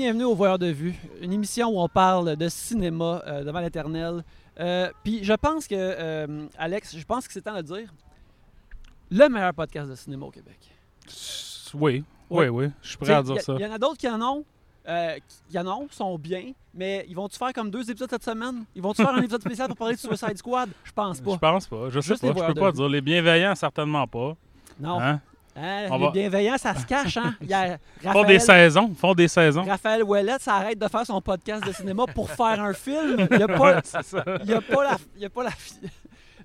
Re-bienvenue au Voyeur de Vue, une émission où on parle de cinéma euh, devant l'éternel. Euh, Puis je pense que, euh, Alex, je pense que c'est temps de dire le meilleur podcast de cinéma au Québec. Oui, Ouais. oui, oui. Je suis prêt à dire ça. Il y, en a d'autres qui en ont, euh, qui en ont, sont bien, mais ils vont-tu faire comme deux épisodes cette semaine? Ils vont-tu faire un épisode spécial pour parler de Suicide Squad? Je pense Je pas. pense pas. Je sais Juste pas. Je peux pas de dire. Les bienveillants, certainement pas. Non. Hein? Hein, les va- bienveillants, ça se cache, hein? Il y a Font Raphaël, des saisons. Font des saisons. Raphaël Ouellette, ça arrête de faire son podcast de cinéma pour faire un film. Il n'y a pas, a la, il y a pas la,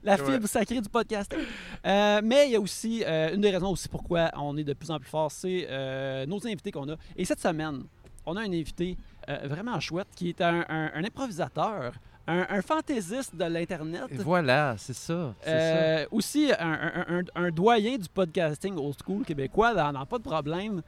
la Ouais. fibre sacrée du podcasting. Euh, mais il y a aussi, euh, une des raisons aussi pourquoi on est de plus en plus fort, c'est euh, nos invités qu'on a. Et cette semaine, on a un invité vraiment chouette qui est un, un- un improvisateur, un, un fantaisiste de l'Internet. Et voilà, c'est ça. Euh, aussi un, un- un- un doyen du podcasting old school québécois, dans, dans pas de problème.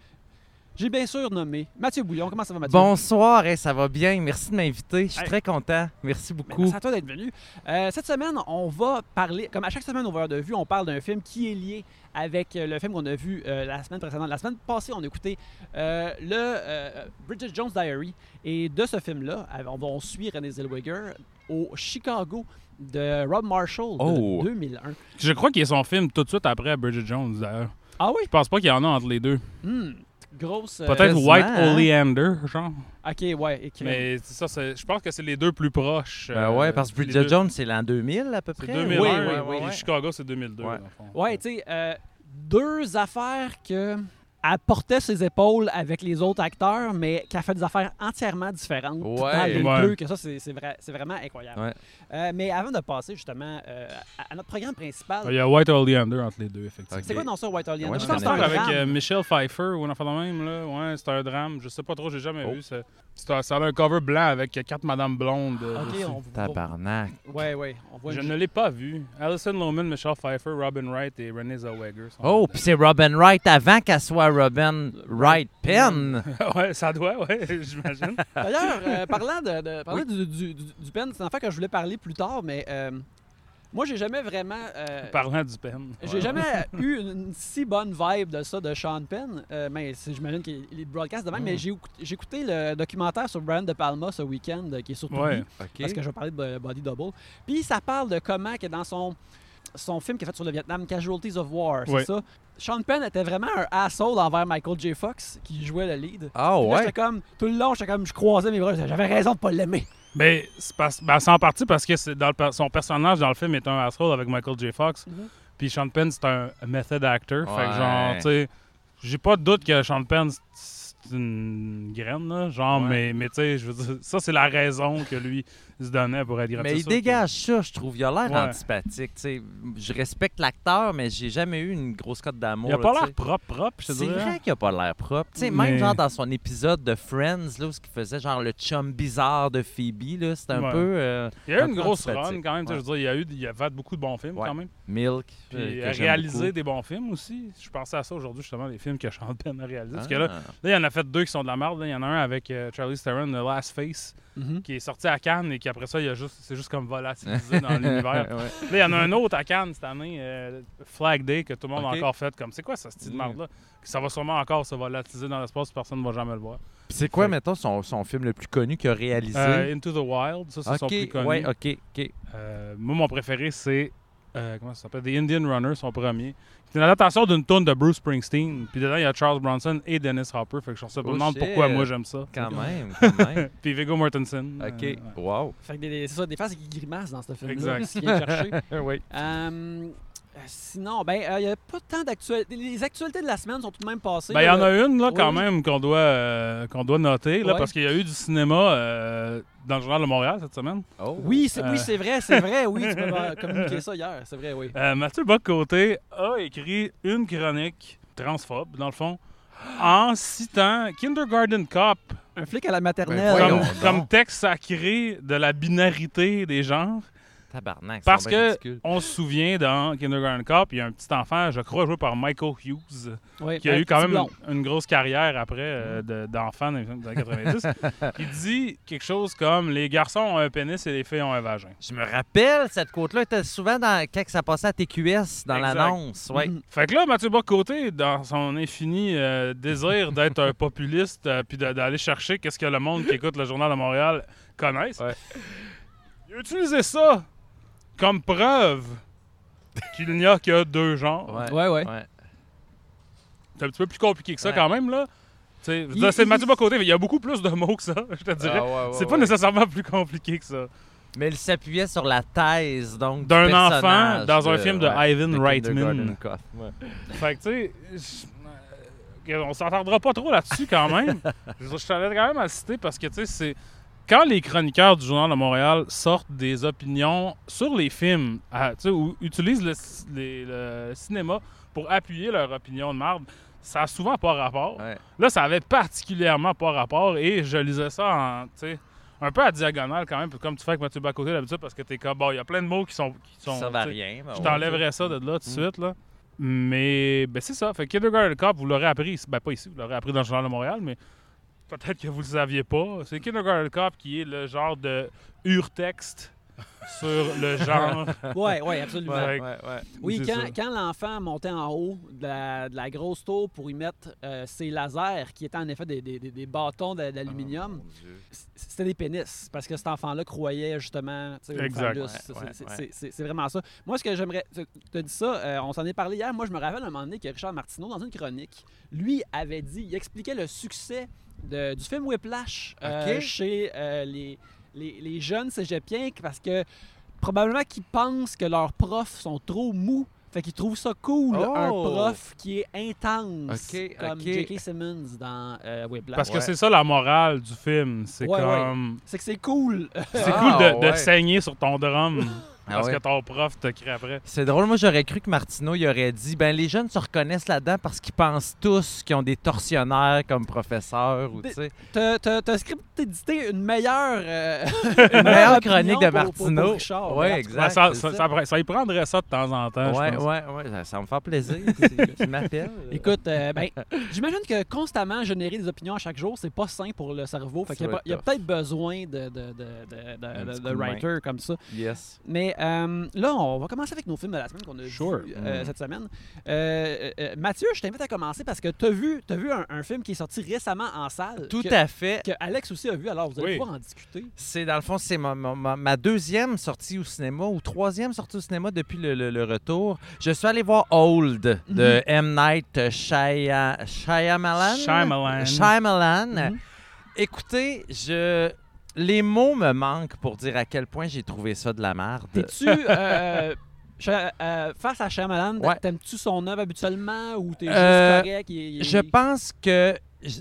J'ai bien sûr nommé Mathieu Bouillon. Comment ça va, Mathieu? Bonsoir, hey, ça va bien? Merci de m'inviter. Je suis Hey. très content. Merci Mais beaucoup. Merci à toi d'être venu. Euh, cette semaine, on va parler, comme à chaque semaine au Voyeur de Vue, on parle d'un film qui est lié avec euh, le film qu'on a vu euh, la semaine précédente. La semaine passée, on a écouté euh, le euh, Bridget Jones Diary. Et de ce film-là, on, va- on suit René Zellweger au Chicago de Rob Marshall de Oh. 2001. Je crois qu'il y a son film tout de suite après Bridget Jones, d'ailleurs. Ah oui? Je pense pas qu'il y en a entre les deux. Hmm. Grosse... euh, Peut-être White hein? Oleander, genre. OK, ouais. écrit. Mais c'est ça, c'est- je pense que c'est les deux plus proches. Ben euh, ouais, parce que Bridget deux- Jones, c'est l'an 2000 à peu C'est près. 2001. Oui, et- oui, oui. Chicago, c'est 2002. Ouais. Ouais, tu sais, euh, deux affaires que elle portait ses épaules avec les autres acteurs, mais qui a fait des affaires entièrement différentes Ouais. dans les Ouais. deux, que ça, c'est c'est vrai, c'est vraiment incroyable. Ouais. Euh, mais avant de passer justement euh, à, à notre programme principal, Il y a White Oleander entre les deux, effectivement. C'est quoi dans ça, White Orleans? Ouais, Je je pense que c'est un avec euh, Michelle Pfeiffer ou un enfant de même, là. Ouais, c'est un drame. Je sais pas trop, j'ai jamais Oh. vu. C'est- c'est un- Ça a un cover blanc avec quatre Madame Blondes. euh, Ok, dessus. on, Tabarnak. ouais, ouais, on voit Je une- ne l'ai pas vu. Alison Lohman, Michelle Pfeiffer, Robin Wright et Renée Zellweger. Oh, puis c'est Robin Wright avant qu'elle soit Robin Wright Penn. ouais, ça doit, ouais, j'imagine. D'ailleurs, euh, parlant, de, de- parlant du, du, du, du pen, c'est un affaire que je voulais parler plus tard, mais euh, moi, j'ai jamais vraiment. euh, Parlant du pen. J'ai jamais eu une, une si bonne vibe de ça de Sean Penn. Euh, mais j'imagine qu'il il broadcast de même. Mm. Mais j'ai écouté, j'ai écouté le documentaire sur Brian De Palma ce week-end qui est sur Tubi, Ouais. parce que je vais parler de Bo- Body Double. Puis ça parle de comment que dans son son film qu'il a fait sur le Vietnam, Casualties of War, c'est ça. Sean Penn était vraiment un asshole envers Michael J. Fox qui jouait le lead. Ah Puis ouais. j'étais comme tout le long, j'étais comme je croisais mes bras, j'avais raison de pas l'aimer. Mais c'est ben, c'est en partie parce que c'est dans le son personnage dans le film est un asshole avec Michael J. Fox. Mhm. Puis Sean Penn, c'est un method actor. Fait que genre, tu sais, j'ai pas de doute que Sean Penn, une graine, là. Genre, Ouais. mais, mais tu sais, je veux dire, ça, c'est la raison que lui se donnait pour être. Mais il dégage ça, je trouve. Il a l'air Ouais. antipathique. tu sais. Je respecte l'acteur, mais j'ai jamais eu une grosse cote d'amour. Il a là, pas l'air propre, propre, je te C'est vrai qu'il a pas l'air propre. Tu sais, Mais- Même genre dans son épisode de Friends, là, où ce qu'il faisait genre le chum bizarre de Phoebe, là, c'était un Ouais. peu euh, Il y a eu un une grosse run quand même. tu sais, Ouais. Je veux dire, il y a eu, il a fait beaucoup de bons films quand même. Milk. Puis euh, il que a réalisé des bons films aussi. Je pensais à ça aujourd'hui, justement, les films que Sean Penn a réalisés. Parce que là, Ah. là, il en a fait deux qui sont de la merde. Il y en a un avec euh, Charlie Theron, The Last Face, qui est sorti à Cannes et qui après ça, il a juste, c'est juste comme volatilisé dans l'univers. Ouais. Là, il y en a un autre à Cannes cette année, euh, Flag Day, que tout le monde a encore fait comme. C'est quoi ce style de Mm. merde-là? Ça va sûrement encore se volatiliser dans l'espace, personne ne va jamais le voir. C'est quoi, mettons, son, son film le plus connu qu'il a réalisé? Euh, Into the Wild, ça, c'est son plus connu. ouais, ok, ok. Moi, mon préféré, c'est. Euh, comment ça s'appelle? The Indian Runner, son premier. C'est une adaptation d'une tune de Bruce Springsteen. Puis dedans, il y a Charles Bronson et Dennis Hopper. Fait que je me Oh, demande shit. pourquoi moi j'aime ça. Quand même, quand même. Puis Viggo Mortensen. Ok, euh, ouais. wow. Fait que c'est ça, des faces qui grimacent dans ce film-là. Exact. Ce qu'il vient chercher. oui. Euh, sinon, ben, il n'y a pas tant d'actualités. Les actualités de la semaine sont tout de même passées. Ben, il y en a une, là, Oui, quand oui. même, qu'on doit, euh, qu'on doit noter, là, Ouais. parce qu'il y a eu du cinéma euh, dans le Journal de Montréal cette semaine. Oh. Oui, c'est Euh. oui, c'est vrai, c'est vrai. Oui, tu peux me communiquer ça hier. C'est vrai, oui. Euh, Mathieu Bocoté a écrit une chronique transphobe, dans le fond, en citant Kindergarten Cop Un flic à la Ben, maternelle. voyons. comme, comme texte sacré de la binarité des genres. Tabarnak, Parce que on se souvient dans Kindergarten Cop, il y a un petit enfant, je crois, joué par Michael Hughes, Oui, qui a eu quand même blond. une, une grosse carrière après euh, de- d'enfant dans les années 90. qui dit quelque chose comme Les garçons ont un pénis et les filles ont un vagin. Je me rappelle, cette côte-là était souvent dans, quand ça passait à TQS, dans Exact. l'annonce. Ouais. Mhm. Fait que là, Mathieu Bocoté, dans son infini euh, désir d'être un populiste euh, puis de- d'aller chercher qu'est-ce que le monde qui écoute le Journal de Montréal connaisse, Ouais. il a utilisé ça comme preuve qu'il n'y a que deux genres. Ouais. Ouais, ouais. Ouais. C'est un petit peu plus compliqué que ça Ouais. quand même, là. C'est Mathieu Bocoté, mais il y a beaucoup plus de mots que ça, je te dirais. Ah, ouais, ouais, c'est pas ouais. nécessairement plus compliqué que ça. Mais il s'appuyait sur la thèse donc du D'un enfant dans un de- film de ouais, Ivan de Reitman. Fait que, tu sais, on s'entendra pas trop là-dessus quand même. je je t'avais quand même à le citer parce que, tu sais, c'est. Quand les chroniqueurs du Journal de Montréal sortent des opinions sur les films, à- ou utilisent le, c- les- le cinéma pour appuyer leur opinion de marde, ça a souvent pas rapport. Ouais. Là, ça avait particulièrement pas rapport et je lisais ça en, un peu à diagonale quand même, comme tu fais avec Mathieu Bacoté d'habitude parce que t'es comme, bon, il y a plein de mots qui sont. Qui sont Ça sais, rien. ben je t'enlèverais ça de là tout de Mm. suite, là. Mais ben c'est ça. Fait Kindergarten Cop, vous l'aurez appris, ben pas ici, vous l'aurez appris dans le Journal de Montréal, mais peut-être que vous le saviez pas. C'est Kindergarten Cop qui est le genre de urtexte sur le genre. Ouais, ouais, absolument. Ouais. Ouais, ouais. Oui, quand, l'enfant montait en haut de la, de la grosse tour pour y mettre euh, ses lasers, qui étaient en effet des, des- des- des bâtons de- d'aluminium, Oh, c- c'était des pénis. Parce que cet enfant-là croyait justement Exact. c'est vraiment ça. Moi, ce que j'aimerais. Tu as dit ça, euh, on s'en est parlé hier. Moi, je me rappelle un moment donné que Richard Martineau, dans une chronique, lui avait dit, il expliquait le succès de- du film Whiplash euh, chez euh, les, les, les jeunes cégepiens parce que probablement qu'ils pensent que leurs profs sont trop mous. Fait qu'ils trouvent ça cool, un Oh! prof qui est intense, comme ok. J.K. Simmons dans euh, Whiplash. Parce que Ouais. c'est ça la morale du film. C'est Ouais, comme. C'est que c'est cool. C'est Ah, cool de, de ouais. saigner sur ton drum Ah parce ouais? que ton prof te crie après. C'est drôle, moi j'aurais cru que Martineau il aurait dit ben les jeunes se reconnaissent là-dedans parce qu'ils pensent tous qu'ils ont des tortionnaires comme professeurs ou tu sais. T'as- T'as t'as script édité une meilleure, euh, Une meilleure chronique de Martineau. Ouais, exact. Ouais, ça, ça, ça. ça- ça y prendrait ça de temps en temps, pense. ouais, ouais, ça, me faire plaisir. Tu- m'appelles. Écoute, euh, ben, j'imagine que constamment générer des opinions à chaque jour, c'est pas sain pour le cerveau. Fait y a, il y a être peut-être besoin de, de, de, de, main. writers comme ça. Yes. Mais euh, là, on va commencer avec nos films de la semaine qu'on a Sure. vus euh, Mm. cette semaine. Euh, euh, Mathieu, je t'invite à commencer parce que tu as vu, t'as vu un, un film qui est sorti récemment en salle. Tout que, à fait. que Alex aussi a vu, alors vous allez Oui. pouvoir en discuter. C'est dans le fond, c'est ma, ma- ma- ma deuxième sortie au cinéma ou troisième sortie au cinéma depuis le, le- le retour. Je suis allé voir Old de M. Night Shya- Shyamalan. Shyamalan. Shyamalan. Mhm. Écoutez, je les mots me manquent pour dire à quel point j'ai trouvé ça de la merde. T'es-tu. euh, euh, face à Shyamalan, Ouais. t'aimes-tu son œuvre habituellement ou t'es Euh, juste correct? il- il- Je pense que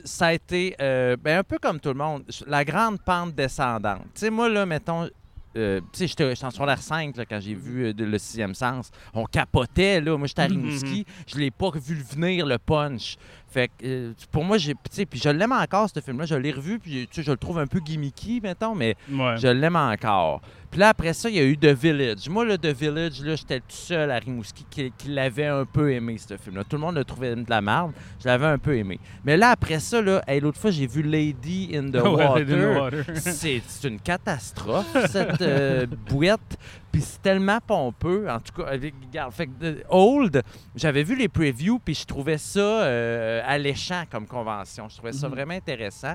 ça a été euh, ben, un peu comme tout le monde, la grande pente descendante. Tu sais, moi, là, mettons, euh, tu sais, j'étais en secondaire 5 là, quand j'ai vu euh, de- le sixième sens. On capotait, là. Moi, j'étais à Mhm. Rimouski. Je l'ai pas vu venir, le punch. Fait que, euh, pour moi, j'ai, tu sais, puis je l'aime encore, ce film-là. Je l'ai revu, puis tu sais, je le trouve un peu gimmicky, mettons, mais Ouais. je l'aime encore. Puis là, après ça, il y a eu The Village. Moi, le The Village, là, j'étais tout seul à Rimouski qui, qui l'avait un peu aimé, ce film-là. Tout le monde le trouvait de la merde. Je l'avais un peu aimé. Mais là, après ça, là, hey, l'autre fois, j'ai vu Lady in the Water. Lady in the Water. C'est c'est une catastrophe, cette euh, bouette. Puis c'est tellement pompeux. En tout cas, avec, regarde, fait que, euh, Old, j'avais vu les previews, puis je trouvais ça euh, alléchant comme convention. Je trouvais ça Mhm. vraiment intéressant.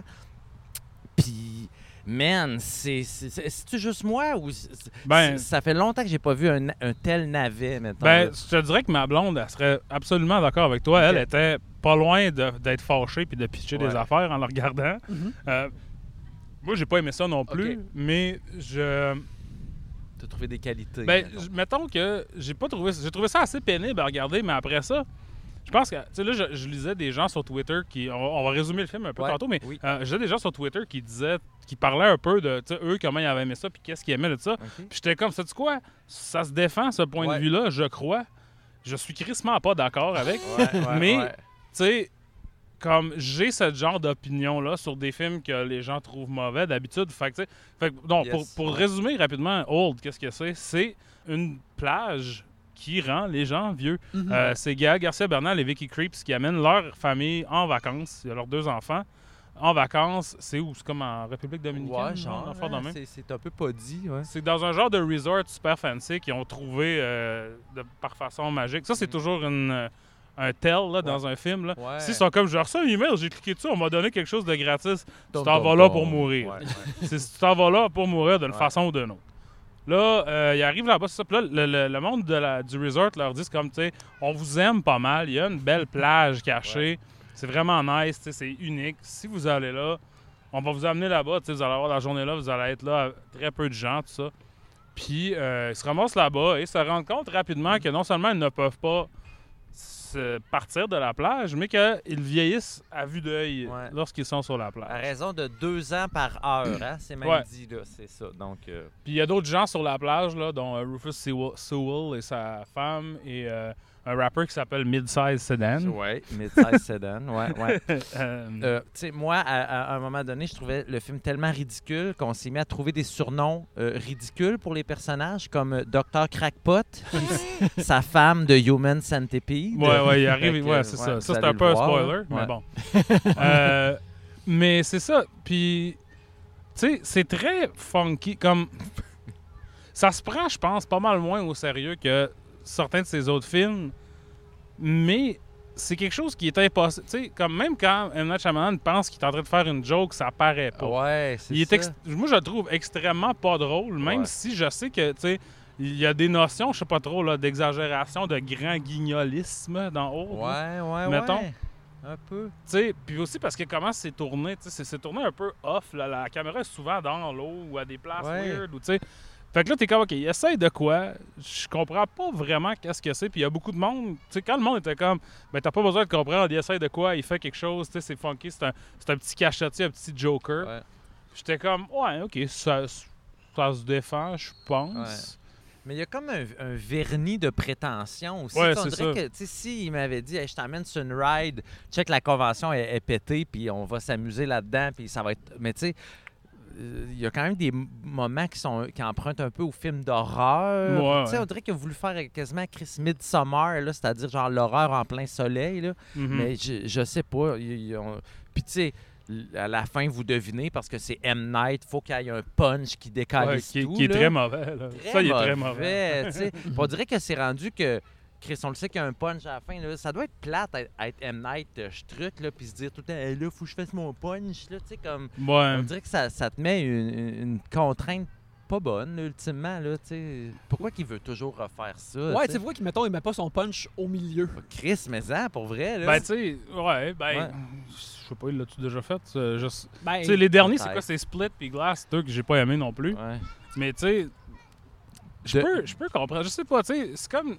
Puis, man, c'est- juste moi ou Ben- ça fait longtemps que j'ai pas vu un, un tel navet, mettons. Ben, je te dirais que ma blonde, elle serait absolument d'accord avec toi. Elle était pas loin d'être fâchée puis de pitcher des affaires en le regardant. Mhm. Euh, moi, j'ai pas aimé ça non plus, mais je. T'as trouvé des qualités. Ben, mettons. que j'ai pas trouvé. J'ai trouvé ça assez pénible à regarder, mais après ça, je pense que. Tu sais, là, je, je lisais des gens sur Twitter qui. On, va- on va résumer le film un peu Ouais, tantôt, mais oui. euh, je lisais des gens sur Twitter qui disaient. qui parlaient un peu de. Tu sais, eux, comment ils avaient aimé ça, puis qu'est-ce qu'ils aimaient de ça. Puis j'étais comme, sais-tu quoi? Ça se défend, ce point Ouais. de vue-là, je crois. Je suis crissement pas d'accord avec. Ouais, Mais-. Tu sais, comme j'ai ce genre d'opinion-là sur des films que les gens trouvent mauvais d'habitude. Fait que, fait que, Yes. pour, résumer rapidement, Old, qu'est-ce que c'est? C'est une plage qui rend les gens vieux. Mhm. Euh, c'est Gaël Garcia Bernal et Vicky Creeps qui amènent leur famille en vacances. Il y a leurs deux enfants. En vacances, c'est où? C'est comme en République Dominicaine? Ouais, genre, hein, c'est- un peu pas dit, ouais. C'est dans un genre de resort super fancy qu'ils ont trouvé euh, de, par façon magique. Ça, c'est Mm. toujours une, euh, un tell là, dans un film. Là. Ouais. Si ils sont comme, j'ai reçu un email, j'ai cliqué dessus, on m'a donné quelque chose de gratis. Tu t'en vas là pour mourir. Si tu t'en vas là pour mourir d'une façon ou d'une autre. Là, euh, ils arrivent là-bas, c'est ça. Puis là, le, le- le monde de la- du resort leur dit comme, tu sais, on vous aime pas mal. Il y a une belle plage cachée. C'est vraiment nice, c'est unique. Si vous allez là, on va vous amener là-bas. tu sais, Vous allez avoir la journée là, vous allez être là, très peu de gens, tout ça. Puis, euh, ils se ramassent là-bas et se rendent compte rapidement que non seulement ils ne peuvent pas se partir de la plage, mais qu'ils vieillissent à vue d'œil Ouais. lorsqu'ils sont sur la À plage. raison de deux ans par heure, hein? C'est même Ouais. dit, là, c'est ça. Donc, euh, Puis il y a d'autres gens sur la plage, là, dont euh, Rufus Sewell, Sewell et sa femme et euh, un rappeur qui s'appelle Midsize Sedan. ouais, mid-size sedan, ouais, ouais. Euh, Euh, tu sais, moi, à, à un moment donné, je trouvais le film tellement ridicule qu'on s'est mis à trouver des surnoms euh, ridicules pour les personnages, comme Dr. Crackpot, sa femme de Human Centipede. ouais, ouais, il arrive. Ouais, c'est ouais, ça. Ça, c'est un peu un spoiler, mais bon. Euh, mais c'est ça. Puis, tu sais, c'est très funky. Comme. ça se prend, je pense, pas mal moins au sérieux que certains de ses autres films. Mais c'est quelque chose qui est impossible. Tu sais, comme même quand M. Night Shyamalan pense qu'il est en train de faire une joke, ça paraît pas. Ouais, c'est Il est ça. Moi, je le trouve extrêmement pas drôle, même Ouais. si je sais que, tu sais, il y a des notions, je sais pas trop, là, d'exagération, de grand guignolisme dans là. Ouais, ouais, Mettons. ouais. Un peu. Tu sais, puis aussi parce que comment c'est tourné, tu sais, c'est- c'est tourné un peu off, là. la caméra est souvent dans l'eau ou à des places Ouais. weird, ou tu sais. Fait que là, t'es comme, OK, il essaye de quoi? Je comprends pas vraiment qu'est-ce que c'est. Puis il y a beaucoup de monde, tu sais, quand le monde était comme, ben t'as pas besoin de comprendre, il essaye de quoi, il fait quelque chose, tu sais, c'est funky, c'est un, un petit cachetier, un petit joker. Ouais. J'étais comme, ouais, OK, ça, ça se défend, je pense. Mais il y a comme un, un vernis de prétention aussi. Ouais, on dirait ça. que, tu sais, s'il m'avait dit, Hey, je t'emmène sur une ride, check la convention est, est pétée, puis on va s'amuser là-dedans, puis ça va être. Mais tu sais, il y a quand même des moments qui, sont, qui empruntent un peu au film d'horreur. Ouais, Tu sais, ouais. On dirait qu'il a voulu faire quasiment Chris Midsommar, c'est-à-dire genre l'horreur en plein soleil. Là. Mhm. Mais je, je sais pas. Puis tu sais, à la fin, vous devinez, parce que c'est M. Night, faut qu'il y ait un punch qui décale Ouais, qui, tout. qui est là. très mauvais. là. Très ça, il est très mauvais. sais. Puis on dirait que c'est rendu que Chris, on le sait qu'il y a un punch à la fin. Là. Ça doit être plate à être M. Night, euh, je truc, là, puis se dire tout le temps, Hey, là, faut que je fasse mon punch. Là, tu sais, comme, Ouais. on dirait que ça, ça te met une, contrainte pas bonne, là, ultimement. Là. Pourquoi qu'il veut toujours refaire ça? Ouais, tu vois qu'il mettons, il met pas son punch au milieu? Chris, mais ça, pour vrai. Là. Ben, tu sais, ouais, ben, Ouais. je sais pas, il l'a-tu déjà fait? euh, je Ben, Tu sais, les derniers, c'est quoi? C'est Split puis Glass, deux que j'ai pas aimé non plus. Ouais. Mais, tu sais, je peux, je peux comprendre. Je sais pas, tu sais, c'est comme.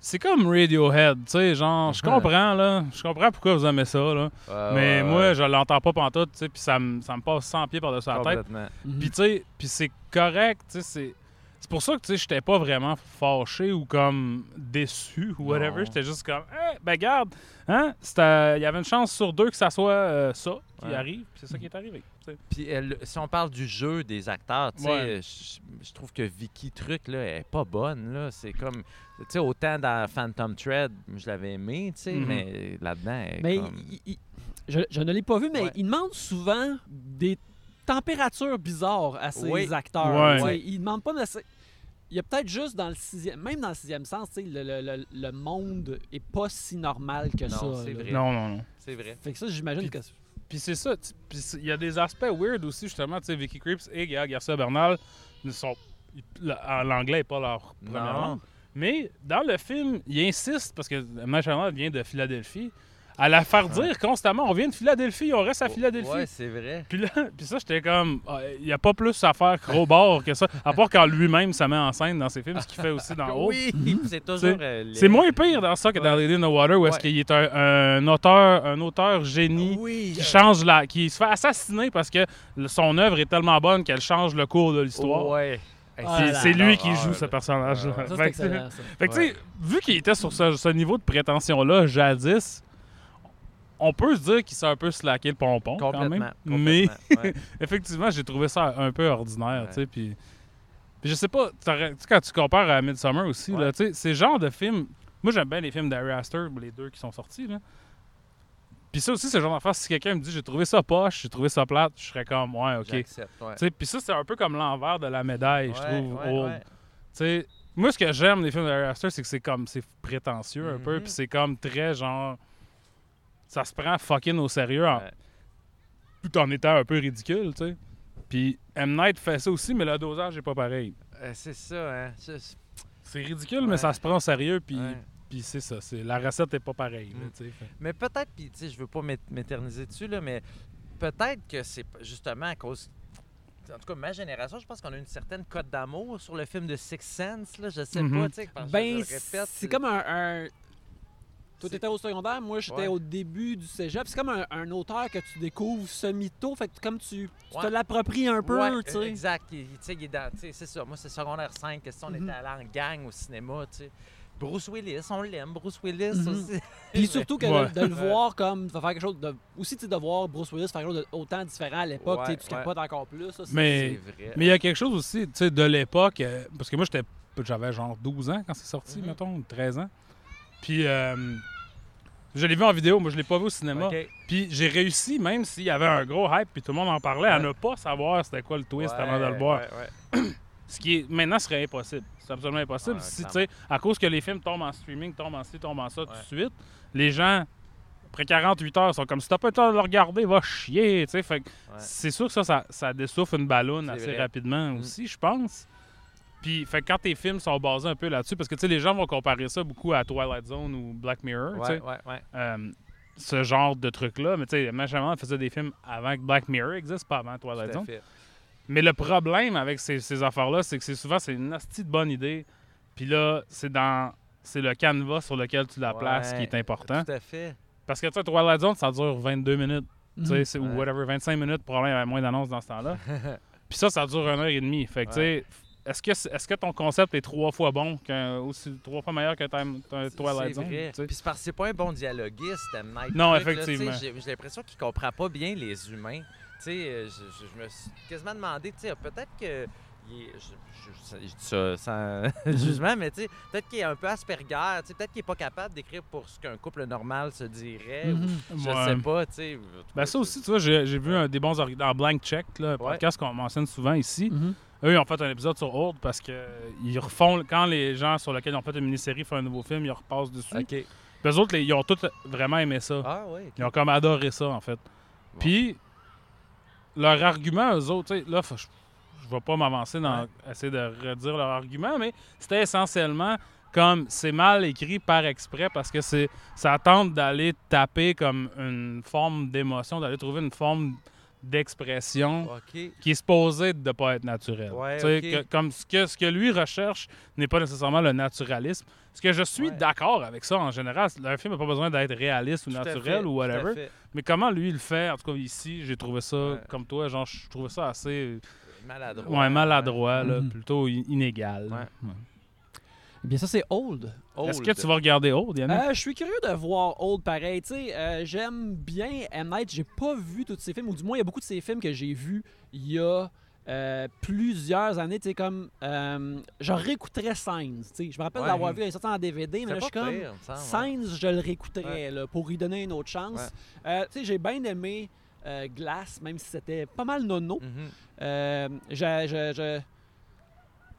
C'est comme Radiohead, tu sais, genre, je comprends, là. Je comprends pourquoi vous aimez ça, là. Ouais, mais ouais, moi, ouais. je l'entends pas pantoute, tu sais, puis ça me ça me passe 100 pieds par-dessus la tête. Puis tu sais, puis c'est correct, tu sais, c'est c'est pour ça que tu sais, j'étais pas vraiment fâché ou comme déçu ou whatever, j'étais juste comme Eh, ben garde, hein, c'était- il y avait une chance sur deux que ça soit euh, ça qui Ouais. arrive, puis c'est ça qui est arrivé. Puis euh, si on parle du jeu des acteurs, tu sais, Ouais. euh, je trouve que Vicky Truc là, elle est pas bonne là. C'est comme, tu sais, autant dans Phantom Thread, je l'avais aimé, tu sais, Mhm. mais là-dedans, Mais comme- il- il- je, je ne l'ai pas vu, mais Ouais. il demande souvent des températures bizarres à ses Oui. acteurs. Ouais. Tu sais, Il demande pas nécessaire- Il y a peut-être juste dans le sixième, même dans le sixième sens, le, le- le- le monde est pas si normal que Non, ça. c'est vrai. Non, non, non. c'est vrai. Fait que ça, j'imagine que. Puis c'est ça, il y a des aspects weird aussi justement, tu sais, Vicky Creeps et Garcia Bernal ne sont l'anglais n'est pas leur première langue. Mais dans le film, il insiste, parce que M. Night Shyamalan vient de Philadelphie, à la faire dire constamment on vient de Philadelphie, on reste à Philadelphie. Ouais, c'est vrai. Puis là, puis ça, j'étais comme, ah, il n'y a pas plus à faire gros bord que ça, à part quand lui-même se met en scène dans ses films, ce qu'il fait aussi dans Haut. Oui, c'est toujours. euh. C'est moins pire dans ça que dans Lady in the Water, où est-ce Ouais. qu'il est un, un auteur, un auteur génie Oui. qui change la, qui se fait assassiner parce que son œuvre est tellement bonne qu'elle change le cours de l'histoire. Ouais. Hey, Ah C'est- lui qui joue ce là. personnage-là. Ça, Fait que, ça. vu qu'il était sur ce, ce niveau de prétention-là jadis, on peut se dire qu'il s'est un peu slacké le pompon quand même. Mais ouais. effectivement, j'ai trouvé ça un peu ordinaire, Ouais. tu sais, puis... puis je sais pas, quand tu compares à Midsummer aussi, là, Ouais. tu sais, ces genres de films... Moi, j'aime bien les films d'Ari Aster, les deux qui sont sortis, là. Puis ça aussi, c'est le genre d'affaire, si quelqu'un me dit « j'ai trouvé ça poche, j'ai trouvé ça plate », je serais comme « ouais, OK ». Ouais. Puis ça, c'est un peu comme l'envers de la médaille, je trouve, sais, moi, ce que j'aime des films d'Ari Aster, c'est que c'est comme, c'est prétentieux un peu, Mhm. puis c'est comme très genre... Ça se prend fucking au sérieux en- Ouais. tout en étant un peu ridicule, tu sais. Puis M. Night fait ça aussi, mais le dosage est pas pareil. Euh, c'est ça, hein. C'est ridicule, Ouais. mais ça se prend au sérieux, puis, ouais. puis c'est ça. C'est, la recette est pas pareille, là, Mm. tu sais. Fait- Mais peut-être, puis tu sais, je veux pas m'ét- m'éterniser dessus, là, mais peut-être que c'est justement à cause. En tout cas, ma génération, je pense qu'on a une certaine cote d'amour sur le film de Six Sense, là, je sais Mhm. pas, tu sais. Ben, c'est comme un. un- Toi, t'étais au secondaire, moi, j'étais Ouais. au début du cégep. C'est comme un, un auteur que tu découvres semi-tôt. Fait que comme tu, tu te l'appropries un peu, Ouais, tu sais. Exact. Il, tu sais, il est dans- tu sais, c'est ça. Moi, c'est secondaire 5. Question, on Mhm. était allé en gang au cinéma, tu sais. Bruce Willis, on l'aime, Bruce Willis Mhm. aussi. Puis surtout que de- Ouais. de, le voir comme. De faire quelque chose. De, aussi, tu sais, de voir Bruce Willis faire quelque chose d'autant différent à l'époque, Ouais, tu sais, tu ouais. capotes encore plus. ça, Mais C'est vrai. mais il y a quelque chose aussi, tu sais, de l'époque, euh, parce que moi, j'étais, j'avais genre 12 ans quand c'est sorti, Mhm. mettons, ou 13 ans. Puis euh, je l'ai vu en vidéo, moi, je l'ai pas vu au cinéma. Puis j'ai réussi, même s'il y avait un gros hype, puis tout le monde en parlait, à ne pas savoir c'était quoi le twist Ouais, avant de le voir. ouais. Ce qui est maintenant serait impossible. C'est absolument impossible. Si, tu sais, à cause que les films tombent en streaming, tombent en ci, tombent en ça tout de suite, les gens, après 48 heures, sont comme si t'as pas le temps de le regarder, va chier. tu sais. Fait que Ouais. c'est sûr que ça, ça, ça dessouffle une ballonne assez vrai. rapidement Mm. aussi, je pense. Puis, fait que quand tes films sont basés un peu là-dessus, parce que tu sais, les gens vont comparer ça beaucoup à Twilight Zone ou Black Mirror, tu sais. Ouais, ouais, ouais. Euh, ce genre de truc-là. Mais tu sais, Benjamin faisait des films avant que Black Mirror existe, pas avant Twilight Zone. fait. Mais le problème avec ces, ces affaires-là, c'est que c'est souvent c'est une hostie de bonne idée. Puis là, c'est dans c'est le canevas sur lequel tu la places qui est important. Tout à fait. Parce que tu sais, Twilight Zone, ça dure 22 minutes. tu sais, Mhm. Ouais. Ou whatever, 25 minutes, probablement il y avait moins d'annonces dans ce temps-là. Puis ça, ça dure une heure et demie. Fait que tu sais, est-ce que, est-ce que ton concept est trois fois bon, aussi trois fois meilleur qu'un Twilight C'est Zone? Puis c'est parce que c'est pas un bon dialoguiste. Night. Non, Truc, effectivement. J'ai l'impression qu'il comprend pas bien les humains. Tu sais, euh, je, je- je me suis quasiment demandé, tu sais, peut-être que. il est- je, dis ça sans jugement, mais tu sais, peut-être qu'il est un peu Asperger, tu sais, peut-être qu'il est pas capable d'écrire pour ce qu'un couple normal se dirait. ou Mhm. Je Ouais. sais pas, tu sais. Ben ça aussi, tu vois, j'ai vu un, des bons dans Blank Check, là, un Ouais. podcast qu'on mentionne souvent ici. Mhm. Eux, ils ont fait un épisode sur Old parce que ils refont, quand les gens sur lesquels ils ont fait une mini-série font un nouveau film, ils repassent dessus. OK. Puis eux autres, les- ils ont tous vraiment aimé ça. Ah, ouais. Ils ont comme adoré ça, en fait. Puis, leur argument, eux autres, tu sais, là, faut- je ne vais pas m'avancer dans Ouais. essayer de redire leur argument, mais c'était essentiellement comme c'est mal écrit par exprès parce que c'est ça tente d'aller taper comme une forme d'émotion, d'aller trouver une forme d'expression qui est supposée de ne pas être naturelle. Ouais, Tu sais, ok. que- comme ce que, ce que lui recherche n'est pas nécessairement le naturalisme. Ce que je suis Ouais. d'accord avec ça en général. Un film n'a pas besoin d'être réaliste ou Tout naturel fait, ou whatever. Mais comment lui il le fait, en tout cas ici, j'ai trouvé ça Ouais. comme toi, genre je trouvais ça assez Maladroit. ouais, maladroit, là, Mhm. plutôt inégal. Eh Bien, ça, c'est Old. Est-ce que tu vas regarder Old, Yannick? Euh, je suis curieux de voir Old pareil. Tu sais, euh, j'aime bien M. Night. J'ai pas vu tous ces films, ou du moins, il y a beaucoup de ces films que j'ai vus il y a euh, plusieurs années. Tu sais, comme. Euh, je réécouterais Signs. Tu sais, je me rappelle Ouais. d'avoir vu, est sorti en DVD, mais là, je suis comme. pire, ouais. Signs, je le réécouterais là, pour y donner une autre chance. Euh, tu sais, j'ai bien aimé euh, Glass, même si c'était pas mal nono. Je- je- je-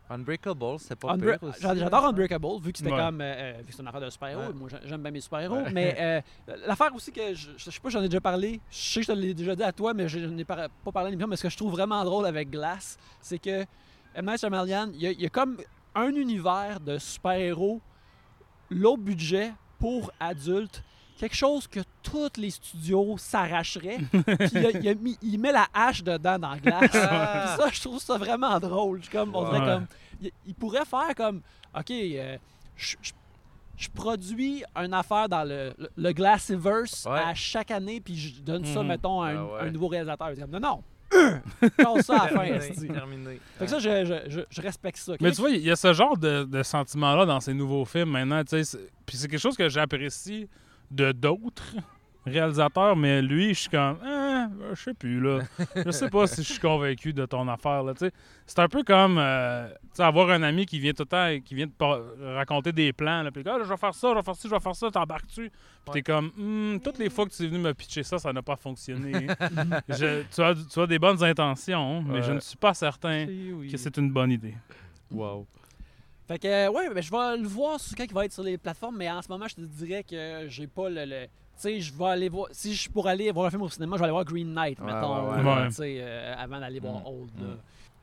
Unbreakable, c'est pas Unbreak- pire aussi. J'adore Unbreakable, vu que c'était Ouais. comme. euh, euh, vu que c'est une affaire de super-héros. Ouais. Moi, j'a- j'aime bien mes super-héros. Ouais. Mais euh, l'affaire aussi que. Je, je sais pas, j'en ai déjà parlé. Je sais que je te l'ai déjà dit à toi, mais je n'ai pas, pas parlé à l'émission. Mais ce que je trouve vraiment drôle avec Glass, c'est que M. Night Shyamalan, il y, a- il y a comme un univers de super-héros, low budget pour adultes. Quelque chose que tous les studios s'arracheraient. Puis il, a- il a mis- il met la hache dedans dans Glass. Ah. Puis ça, je trouve ça vraiment drôle. Je comme, on dirait Ouais. comme, il, il pourrait faire comme, OK, euh, je, je- je produis une affaire dans le, le, le Glassiverse Ouais. à chaque année, puis je donne ça, Mhm. mettons, à un, Ah ouais. un nouveau réalisateur. Comme, non, non, ça à la fin. Terminé, esti. terminé. Fait que ça, je, je, je, je respecte ça. Mais tu vois, il y a ce genre de, de sentiment-là dans ces nouveaux films maintenant. tu sais, c'est- Puis c'est quelque chose que j'apprécie de d'autres réalisateur, mais lui, je suis comme, ah, je sais plus, là. Je sais pas si je suis convaincu de ton affaire, là. C'est un peu comme, euh, avoir un ami qui vient tout le temps, qui vient te raconter des plans, là, puis ah, je vais faire ça, je vais faire ci, je vais faire ça, t'embarques-tu? Puis t'es comme, Hmm, toutes les fois que tu es venu me pitcher ça, ça n'a pas fonctionné. Je- tu, as, tu as des bonnes intentions, mais je Ouais. ne suis pas certain que c'est une bonne idée. Wow. Fait que, ouais, ben, je vais le voir sur- quand il va être sur les plateformes, mais en ce moment, je te dirais que j'ai pas le. le- tu sais, je vais aller voir. Si je pourrais aller voir un film au cinéma, je vais aller voir Green Knight, Ouais, mettons, ouais, ouais. euh, Ouais. tu sais, euh, avant d'aller voir Mm. Old. là. Mm.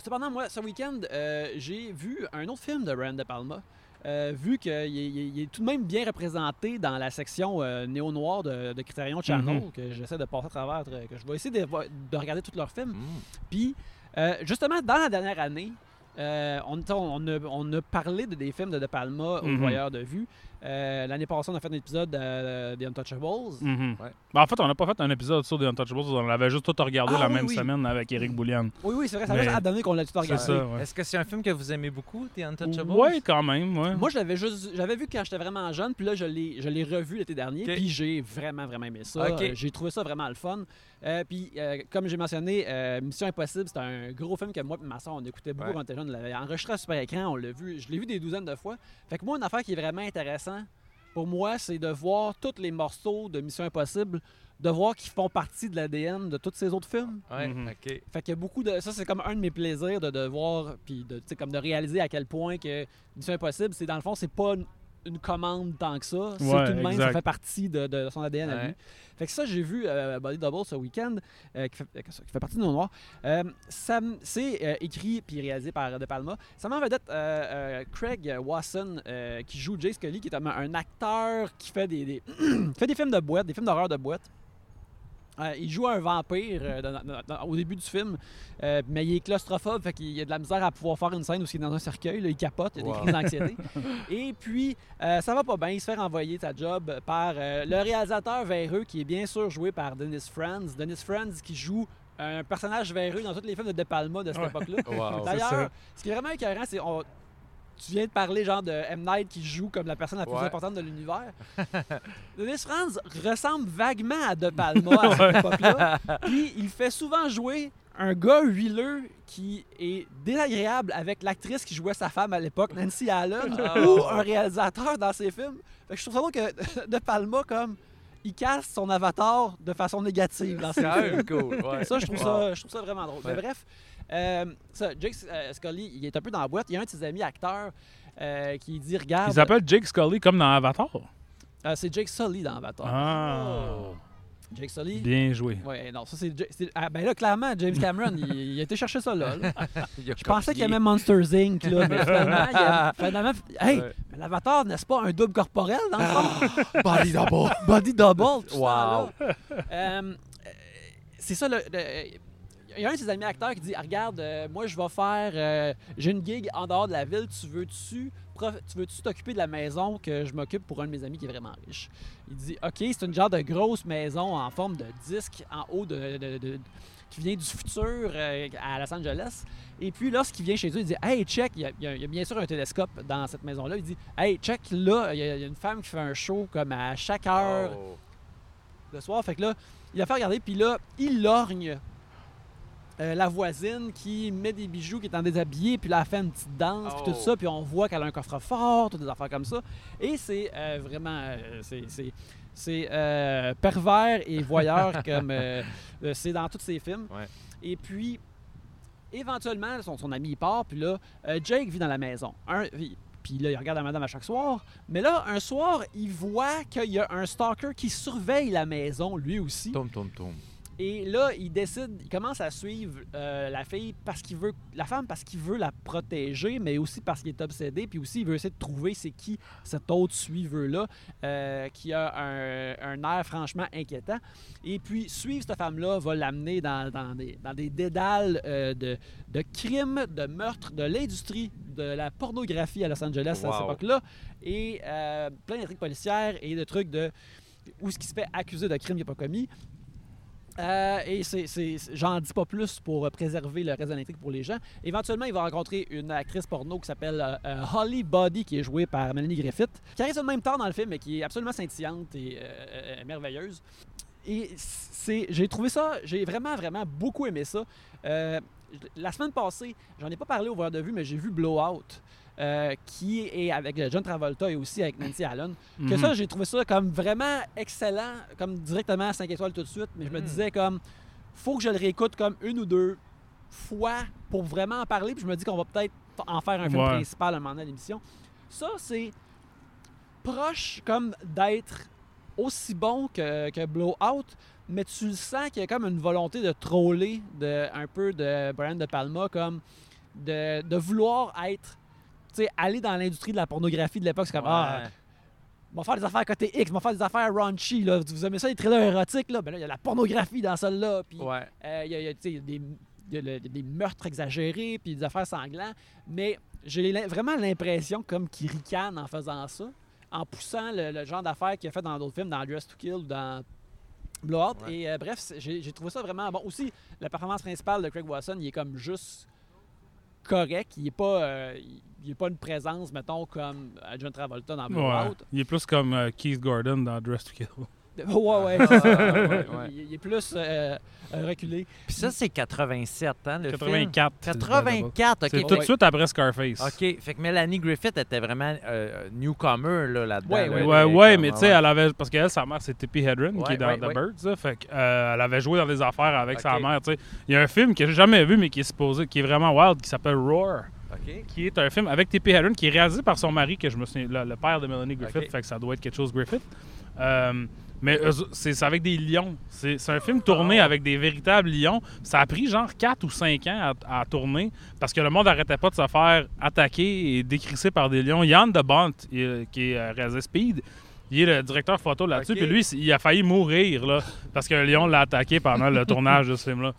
Cependant, moi, ce week-end, euh, j'ai vu un autre film de Rand De Palma. euh, vu qu'il est, il est- tout de même bien représenté dans la section euh, néo-noir de, de Criterion Channel, Mhm. que j'essaie de passer à travers, que je vais essayer de, de regarder tous leurs films. Mm. Puis, euh, justement, dans la dernière année, euh, on, on, a, on a parlé de des films de De Palma au Mhm. voyeur de vue. Euh, L'année passée, on a fait un épisode de The Untouchables. Mhm. Ouais. Ben, en fait, on n'a pas fait un épisode sur The Untouchables, on l'avait juste tout regardé Ah, la oui, même oui. semaine avec Eric Boulian. Oui, oui, c'est vrai, ça Mais- à donner qu'on l'a tout regardé. ouais. Est-ce que c'est un film que vous aimez beaucoup, The Untouchables? Ouais, quand même, ouais. Moi, je l'avais juste, j'avais vu quand j'étais vraiment jeune, puis là, je l'ai, je l'ai revu l'été dernier, puis j'ai vraiment, vraiment aimé ça. Euh, j'ai trouvé ça vraiment le fun. Euh, puis, euh, comme j'ai mentionné, euh, Mission Impossible, c'est un gros film que moi et ma soeur, on écoutait beaucoup Ouais. quand on était jeune. On l'avait enregistré à super écran, on l'a vu, je l'ai vu des douzaines de fois. Fait que moi, une affaire qui est vraiment intéressant pour moi, c'est de voir tous les morceaux de Mission Impossible, de voir qu'ils font partie de l'ADN de tous ces autres films. Ouais, Mhm. ok. Fait qu'il y a beaucoup de. Ça, c'est comme un de mes plaisirs de, de voir, puis de, comme de réaliser à quel point que Mission Impossible, c'est dans le fond, c'est pas une, commande tant que ça. C'est Ouais, tout de même, ça fait partie de, de son ADN à lui. Fait que ça, j'ai vu euh, Body Double ce week-end, euh, qui, fait, qui fait partie de nos noirs. Euh, c'est euh, écrit puis réalisé par De Palma. Ça m'en vedette euh, euh, Craig Wasson, euh, qui joue Jay Scully, qui est un, un acteur qui fait des, des fait des films de boîte, des films d'horreur de boîte. Euh, il joue un vampire euh, dans- dans- dans- au début du film, euh, mais il est claustrophobe, fait qu'il a de la misère à pouvoir faire une scène où il est dans un cercueil, là, il capote, il a Wow. des crises d'anxiété. Et puis, ça va pas bien, il se fait renvoyer sa job par le réalisateur véreux, qui est bien sûr joué par Dennis Franz. Dennis Franz qui joue un personnage véreux dans tous les films de De Palma de cette Ouais. époque-là. Wow. D'ailleurs, ce qui est vraiment écœurant, c'est on- tu viens de parler genre de M. Night qui joue comme la personne la plus Ouais. importante de l'univers. Dennis Franz ressemble vaguement à De Palma à cette époque-là. Puis il fait souvent jouer un gars huileux qui est désagréable avec l'actrice qui jouait sa femme à l'époque, Nancy Allen, Ah. ou un réalisateur dans ses films. Fait que je trouve ça drôle que De Palma, comme, il casse son avatar de façon négative dans ses films. cool. Ouais. Ça, je trouve, Wow. ça, je trouve ça vraiment drôle. Ouais. Mais bref, euh, ça, Jake euh, Scully, il est un peu dans la boîte. Il y a un de ses amis acteurs euh, qui dit Regarde. Il s'appelle Jake Scully comme dans Avatar? Euh, c'est Jake Sully dans Avatar. Ah, Jake Sully. bien joué. Ouais, non, ça c'est. Ah, ben là, clairement, James Cameron, il, il a été chercher ça là. là. Il a Je pensais qu'il copié. aimait Monsters Inc. Là, mais finalement, il a- finalement, hey, Ouais. mais l'avatar, n'est-ce pas un double corporel dans le fond? Body double. Body double. tout ça, Wow. là. C'est ça, le, le- il y a un de ses amis acteurs qui dit Ah, Regarde, euh, moi, je vais faire. euh, J'ai une gig en dehors de la ville. Tu veux-tu tu veux-tu t'occuper de la maison que je m'occupe pour un de mes amis qui est vraiment riche? Il dit Ok, c'est une genre de grosse maison en forme de disque en haut de. de- de- qui vient du futur euh, à Los Angeles. Et puis, lorsqu'il vient chez eux, il dit Hey, check, il y, a, il y a- il y a bien sûr un télescope dans cette maison-là. Il dit Hey, check, là, il y, a, il y a une femme qui fait un show comme à chaque heure Oh. le soir. Fait que là, il a fait regarder, puis là, il lorgne euh, la voisine qui met des bijoux, qui est en déshabillé, puis là, elle fait une petite danse, puis Oh. tout ça, puis on voit qu'elle a un coffre-fort, toutes des affaires comme ça. Et c'est euh, vraiment. euh, c'est- pervers et voyeur comme c'est dans tous ses films. Ouais. Et puis, éventuellement, son, son ami il part, puis là, Jake vit dans la maison. Un, puis là, il regarde la madame à chaque soir. Mais là, un soir, il voit qu'il y a un stalker qui surveille la maison, lui aussi. Toum, toum, toum. Et là, il décide, il commence à suivre euh, la fille parce qu'il veut, la femme parce qu'il veut la protéger, mais aussi parce qu'il est obsédé, puis aussi il veut essayer de trouver c'est qui cet autre suiveur-là euh, qui a un, un air franchement inquiétant. Et puis, suivre cette femme-là va l'amener dans, dans des, dans des dédales euh, de, de crimes, de meurtres, de l'industrie de la pornographie à Los Angeles à cette époque-là, et plein d'intrigues policières et de trucs de où ce qui se fait accuser de crimes qu'il n'a pas commis. Euh, et j'en dis pas plus pour euh, préserver le reste de l'intrigue pour les gens. Éventuellement, il va rencontrer une actrice porno qui s'appelle euh, euh, Holly Body, qui est jouée par Melanie Griffith, qui arrive sur même temps dans le film, mais qui est absolument scintillante et merveilleuse. et c'est, j'ai trouvé ça, j'ai vraiment, vraiment beaucoup aimé ça. La semaine passée, j'en ai pas parlé au voir de vue, mais j'ai vu Blowout. Euh, qui est avec John Travolta et aussi avec Nancy Allen. Que Mhm. ça, j'ai trouvé ça comme vraiment excellent, comme directement à 5 étoiles tout de suite. Mais je me Mm. disais comme, faut que je le réécoute comme une ou deux fois pour vraiment en parler. Puis je me dis qu'on va peut-être en faire un film Ouais. principal à un moment donné à l'émission. Ça, c'est proche comme d'être aussi bon que, que Blowout, mais tu le sens qu'il y a comme une volonté de troller de, un peu de Brian De Palma, comme de, de vouloir être, aller dans l'industrie de la pornographie de l'époque. C'est comme, ah, Ouais. on va faire des affaires côté X, on va faire des affaires raunchy. Là. Vous aimez ça, les thrillers érotiques? Là? Ben là, il y a la pornographie dans celle-là. Puis Ouais. euh, il y a, y y des, il y a le- des meurtres exagérés, puis des affaires sanglantes. Mais j'ai vraiment l'impression comme qu'il ricane en faisant ça, en poussant le, le genre d'affaires qu'il a fait dans d'autres films, dans Dress to Kill ou dans Blowout. Ouais. Et euh, bref, j'ai trouvé ça vraiment bon. Aussi, la performance principale de Craig Watson, il est comme juste correct. Il n'est pas, euh, il- il est pas une présence, mettons, comme euh, John Travolta dans Ouais. Blowout. Il est plus comme euh, Keith Gordon dans Dress to Kill. Ouais, ouais, Ah, c'est ça. ouais, ouais. Il, il est plus euh, euh, reculé. Puis ça, c'est 87, hein, le film? 84. 84, OK. C'est tout de suite après Scarface. OK, fait que Melanie Griffith était vraiment euh, newcomer là, là-dedans. Ouais, là, ouais, Ouais, ouais, mais tu sais, elle avait. Parce qu'elle, sa mère, c'est Tippi Hedren, qui Ouais, est dans ouais, The ouais. Birds. là. fait que, euh, elle avait joué dans des affaires avec sa mère, tu sais. Il y a un film que j'ai jamais vu, mais qui est supposé, qui est vraiment wild, qui s'appelle Roar. Qui est un film avec Tippi Hedren, qui est réalisé par son mari, que je me souviens, le, le père de Melanie Griffith, fait que ça doit être quelque chose Griffith. Euh, mais c'est avec des lions. C'est un film tourné Oh. avec des véritables lions. Ça a pris genre 4 ou 5 ans à, à tourner parce que le monde n'arrêtait pas de se faire attaquer et décrisser par des lions. Yann de Bont, qui est euh, réalisé Speed, il est le directeur photo là-dessus. Ok. Puis lui, il a failli mourir là, parce qu'un lion l'a attaqué pendant le tournage de ce film-là.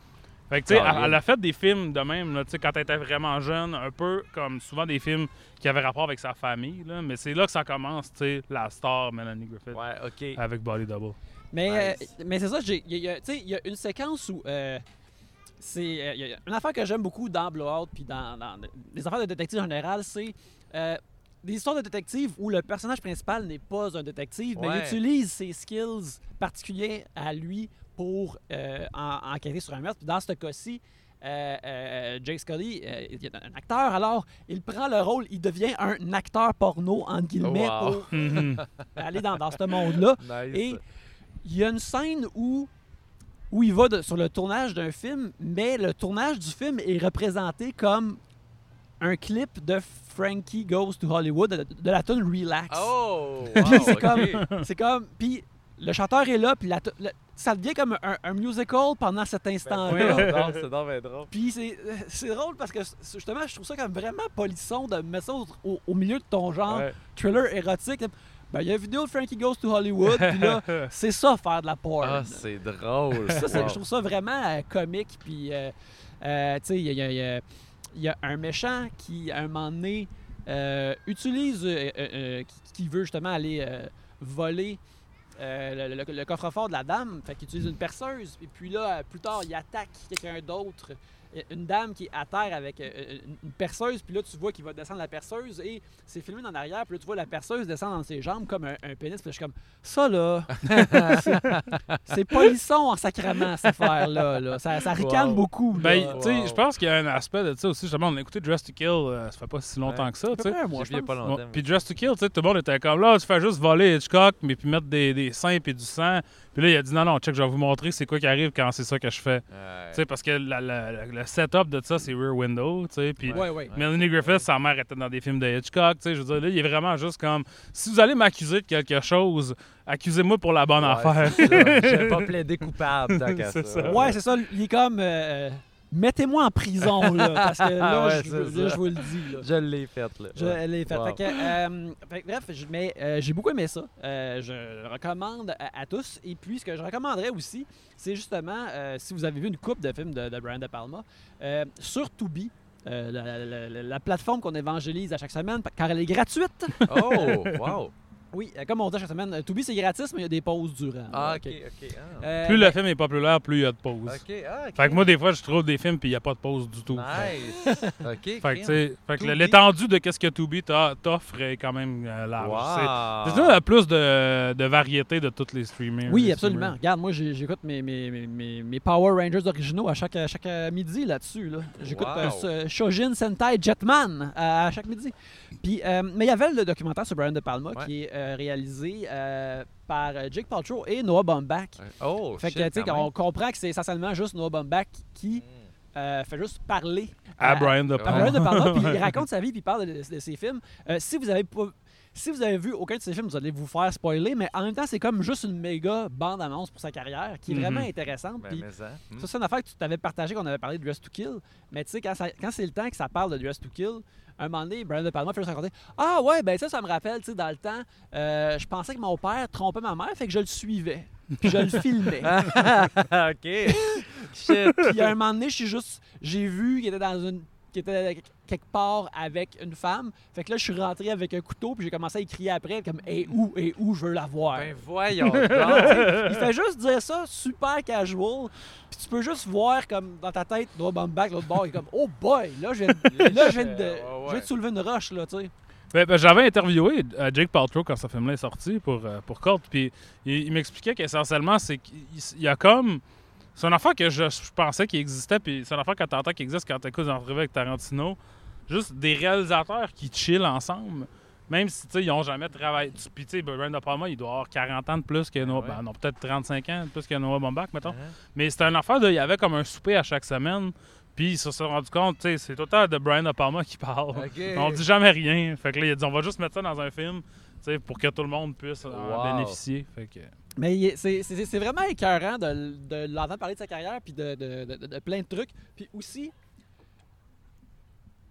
Fait que, tu sais, elle, elle a fait des films de même, là, tu sais, quand elle était vraiment jeune, un peu comme souvent des films qui avaient rapport avec sa famille. Là, mais c'est là que ça commence, tu sais, la star Melanie Griffith Ouais, OK. avec Body Double. Mais, Nice. euh, mais c'est ça, il y, a- il y a- tu sais, il y a une séquence où. euh, c'est euh, il y a une affaire que j'aime beaucoup dans Blowout puis dans, dans les affaires de détective en général, c'est euh, des histoires de détective où le personnage principal n'est pas un détective, mais il utilise ses skills particuliers à lui pour euh, en- enquêter sur un meurtre. Puis dans ce cas-ci, euh, euh, Jake Scully euh, il est un acteur, alors il prend le rôle, il devient un acteur porno, entre guillemets, Wow. pour Mhm. aller dans, dans ce monde-là. Nice. Et il y a une scène où, où il va de- sur le tournage d'un film, mais le tournage du film est représenté comme un clip de Frankie Goes to Hollywood, de, de la tune Relax. Oh! Wow, c'est comme, c'est comme, puis le chanteur est là, puis la ça devient comme un, un musical pendant cet Ben, instant-là. c'est drôle. Puis c'est, drôle parce que justement, je trouve ça comme vraiment polisson de mettre ça au, au- au milieu de ton genre Ouais. thriller érotique. Ben, il y a une vidéo de Frankie Goes to Hollywood, puis là, c'est ça faire de la porn. Ah, c'est drôle. Ça, c'est- Wow. je trouve ça vraiment euh, comique. Puis, euh, euh, tu sais, il y a, y y un méchant qui, à un moment donné, euh, utilise, qui, qui veut justement aller voler euh, le, le- coffre-fort de la dame. Fait qu'il utilise une perceuse. Et puis là, plus tard, il attaque quelqu'un d'autre. Euh, Une dame qui est à terre avec euh, euh, une- perceuse, puis là tu vois qu'il va descendre la perceuse et c'est filmé en arrière, puis là tu vois la perceuse descendre dans ses jambes comme un, un pénis, puis là, je suis comme ça là, c'est- polisson en sacrament cette affaire-là, là. Ça, ça ricane Wow. beaucoup. là. Ben, tu sais, Wow. je pense qu'il y a un aspect de ça aussi. Justement, on a écouté Dress to Kill, euh, ça fait pas si longtemps Ouais. que ça, tu sais. Puis Dress to Kill, tu sais, tout le monde était comme là, tu fais juste voler Hitchcock, mais puis mettre des, des seins et du sang. Puis là, il a dit non, non, check, je vais vous montrer c'est quoi qui arrive quand c'est ça que je fais. Ouais. Tu sais, parce que la- la- la- le setup de ça, c'est Rear Window, tu sais. Puis Ouais, ouais. Melanie Griffith, sa mère était dans des films de Hitchcock, tu sais. Je veux dire, là, il est vraiment juste comme si vous allez m'accuser de quelque chose, accusez-moi pour la bonne Ouais, affaire. Je vais pas plaider coupable tant qu'à ça. C'est ça. Ouais, c'est ça. Il est comme. euh, Mettez-moi en prison, là. Parce que là, Ouais, je, là, vous le dis, là. Je l'ai faite, là. Je Ouais. l'ai fait. Wow. Fait que, euh, bref, mais euh, j'ai beaucoup aimé ça. Euh, je le recommande à, à tous. Et puis, ce que je recommanderais aussi, c'est justement, si vous avez vu une coupe de films de, de Brian De Palma, sur Tubi, la, la- la- la plateforme qu'on évangélise à chaque semaine, car elle est gratuite. Oh, wow. Oui, euh, comme on dit chaque semaine, euh, Tubi c'est gratis, mais il y a des pauses durant. Ah, ok, ok. ah. Euh, Plus ben, le film est populaire, plus il y a de pauses. Ok, ah, ok. Fait que moi, des fois, je trouve des films puis il n'y a pas de pause du tout. Nice. ok. Fait que, fait que l'étendue de qu'est-ce que Tubi t'offre est quand même large. Wow. C'est là, plus de, de variété de tous les streamers. Oui, les absolument. streamers. Regarde, moi, j'écoute mes, mes, mes- mes, mes Power Rangers originaux à chaque, à chaque midi là-dessus. Là. J'écoute Wow. euh, ce Shojin Sentai Jetman à, à chaque midi. Puis, euh, mais il y avait le documentaire sur Brian De Palma Ouais. qui est euh, réalisé euh, par euh, Jake Paltrow et Noah Baumbach. Oh, Fait que, shit, tu sais, quand on comprend que c'est essentiellement juste Noah Baumbach qui même. euh, fait juste parler À Brian De à Palma. Brian De Palma, puis il raconte sa vie, puis il parle de, de- de ses films. Euh, si vous avez pas. Si vous avez vu aucun de ses films, vous allez vous faire spoiler, mais en même temps, c'est comme juste une méga bande-annonce pour sa carrière qui est Mhm. vraiment intéressante. Ben, ça. Hmm. ça, c'est une affaire que tu t'avais partagé qu'on avait parlé de Dress to Kill. Mais tu sais, quand, ça- quand c'est le temps que ça parle de Dress to Kill, un moment donné, Brian De Palma fait juste raconter Ah ouais, ben ça, ça me rappelle, tu sais, dans le temps, euh, je pensais que mon père trompait ma mère, fait que je le suivais. Puis je le filmais. ok. Shit. Puis à un moment donné, je suis juste. J'ai vu qu'il était dans une. Qu'il était quelque part avec une femme. Fait que là, je suis rentré avec un couteau, puis j'ai commencé à y crier après, comme Et où, et où, je veux la voir. Ben voyons donc. Il fait juste dire ça, super casual. Puis tu peux juste voir comme dans ta tête, Noah Baumbach, l'autre bord, il est comme Oh boy, là, je viens de, là, je viens de, Ouais, ouais. je viens de soulever une roche, là, tu sais. Ben, ben, J'avais interviewé euh, Jake Paltrow quand ce film-là est sorti pour, euh, pour puis il, il m'expliquait qu'essentiellement, c'est qu'il il y a comme. C'est une affaire que je, je pensais qu'il existait, puis c'est une affaire que t'entends qui existe quand t'écoutes des entrevues avec Tarantino. Juste des réalisateurs qui chillent ensemble, même si, tu ils n'ont jamais travaillé. Puis, tu sais, Brian De Palma, il doit avoir 40 ans de plus que Noah. ouais. ben, non, peut-être 35 ans de plus que Noah Baumbach, mettons. Hein? Mais c'était une affaire de. Il y avait comme un souper à chaque semaine, puis ils se sont rendus compte, tu sais, c'est tout le temps de Brian De Palma qui parle. Ok. On dit jamais rien. Fait que là, il a dit on va juste mettre ça dans un film tu sais, pour que tout le monde puisse en bénéficier. Fait que... Mais c'est- c'est c'est vraiment écœurant de, de l'entendre parler de sa carrière, puis de, de- de- de plein de trucs. Puis aussi,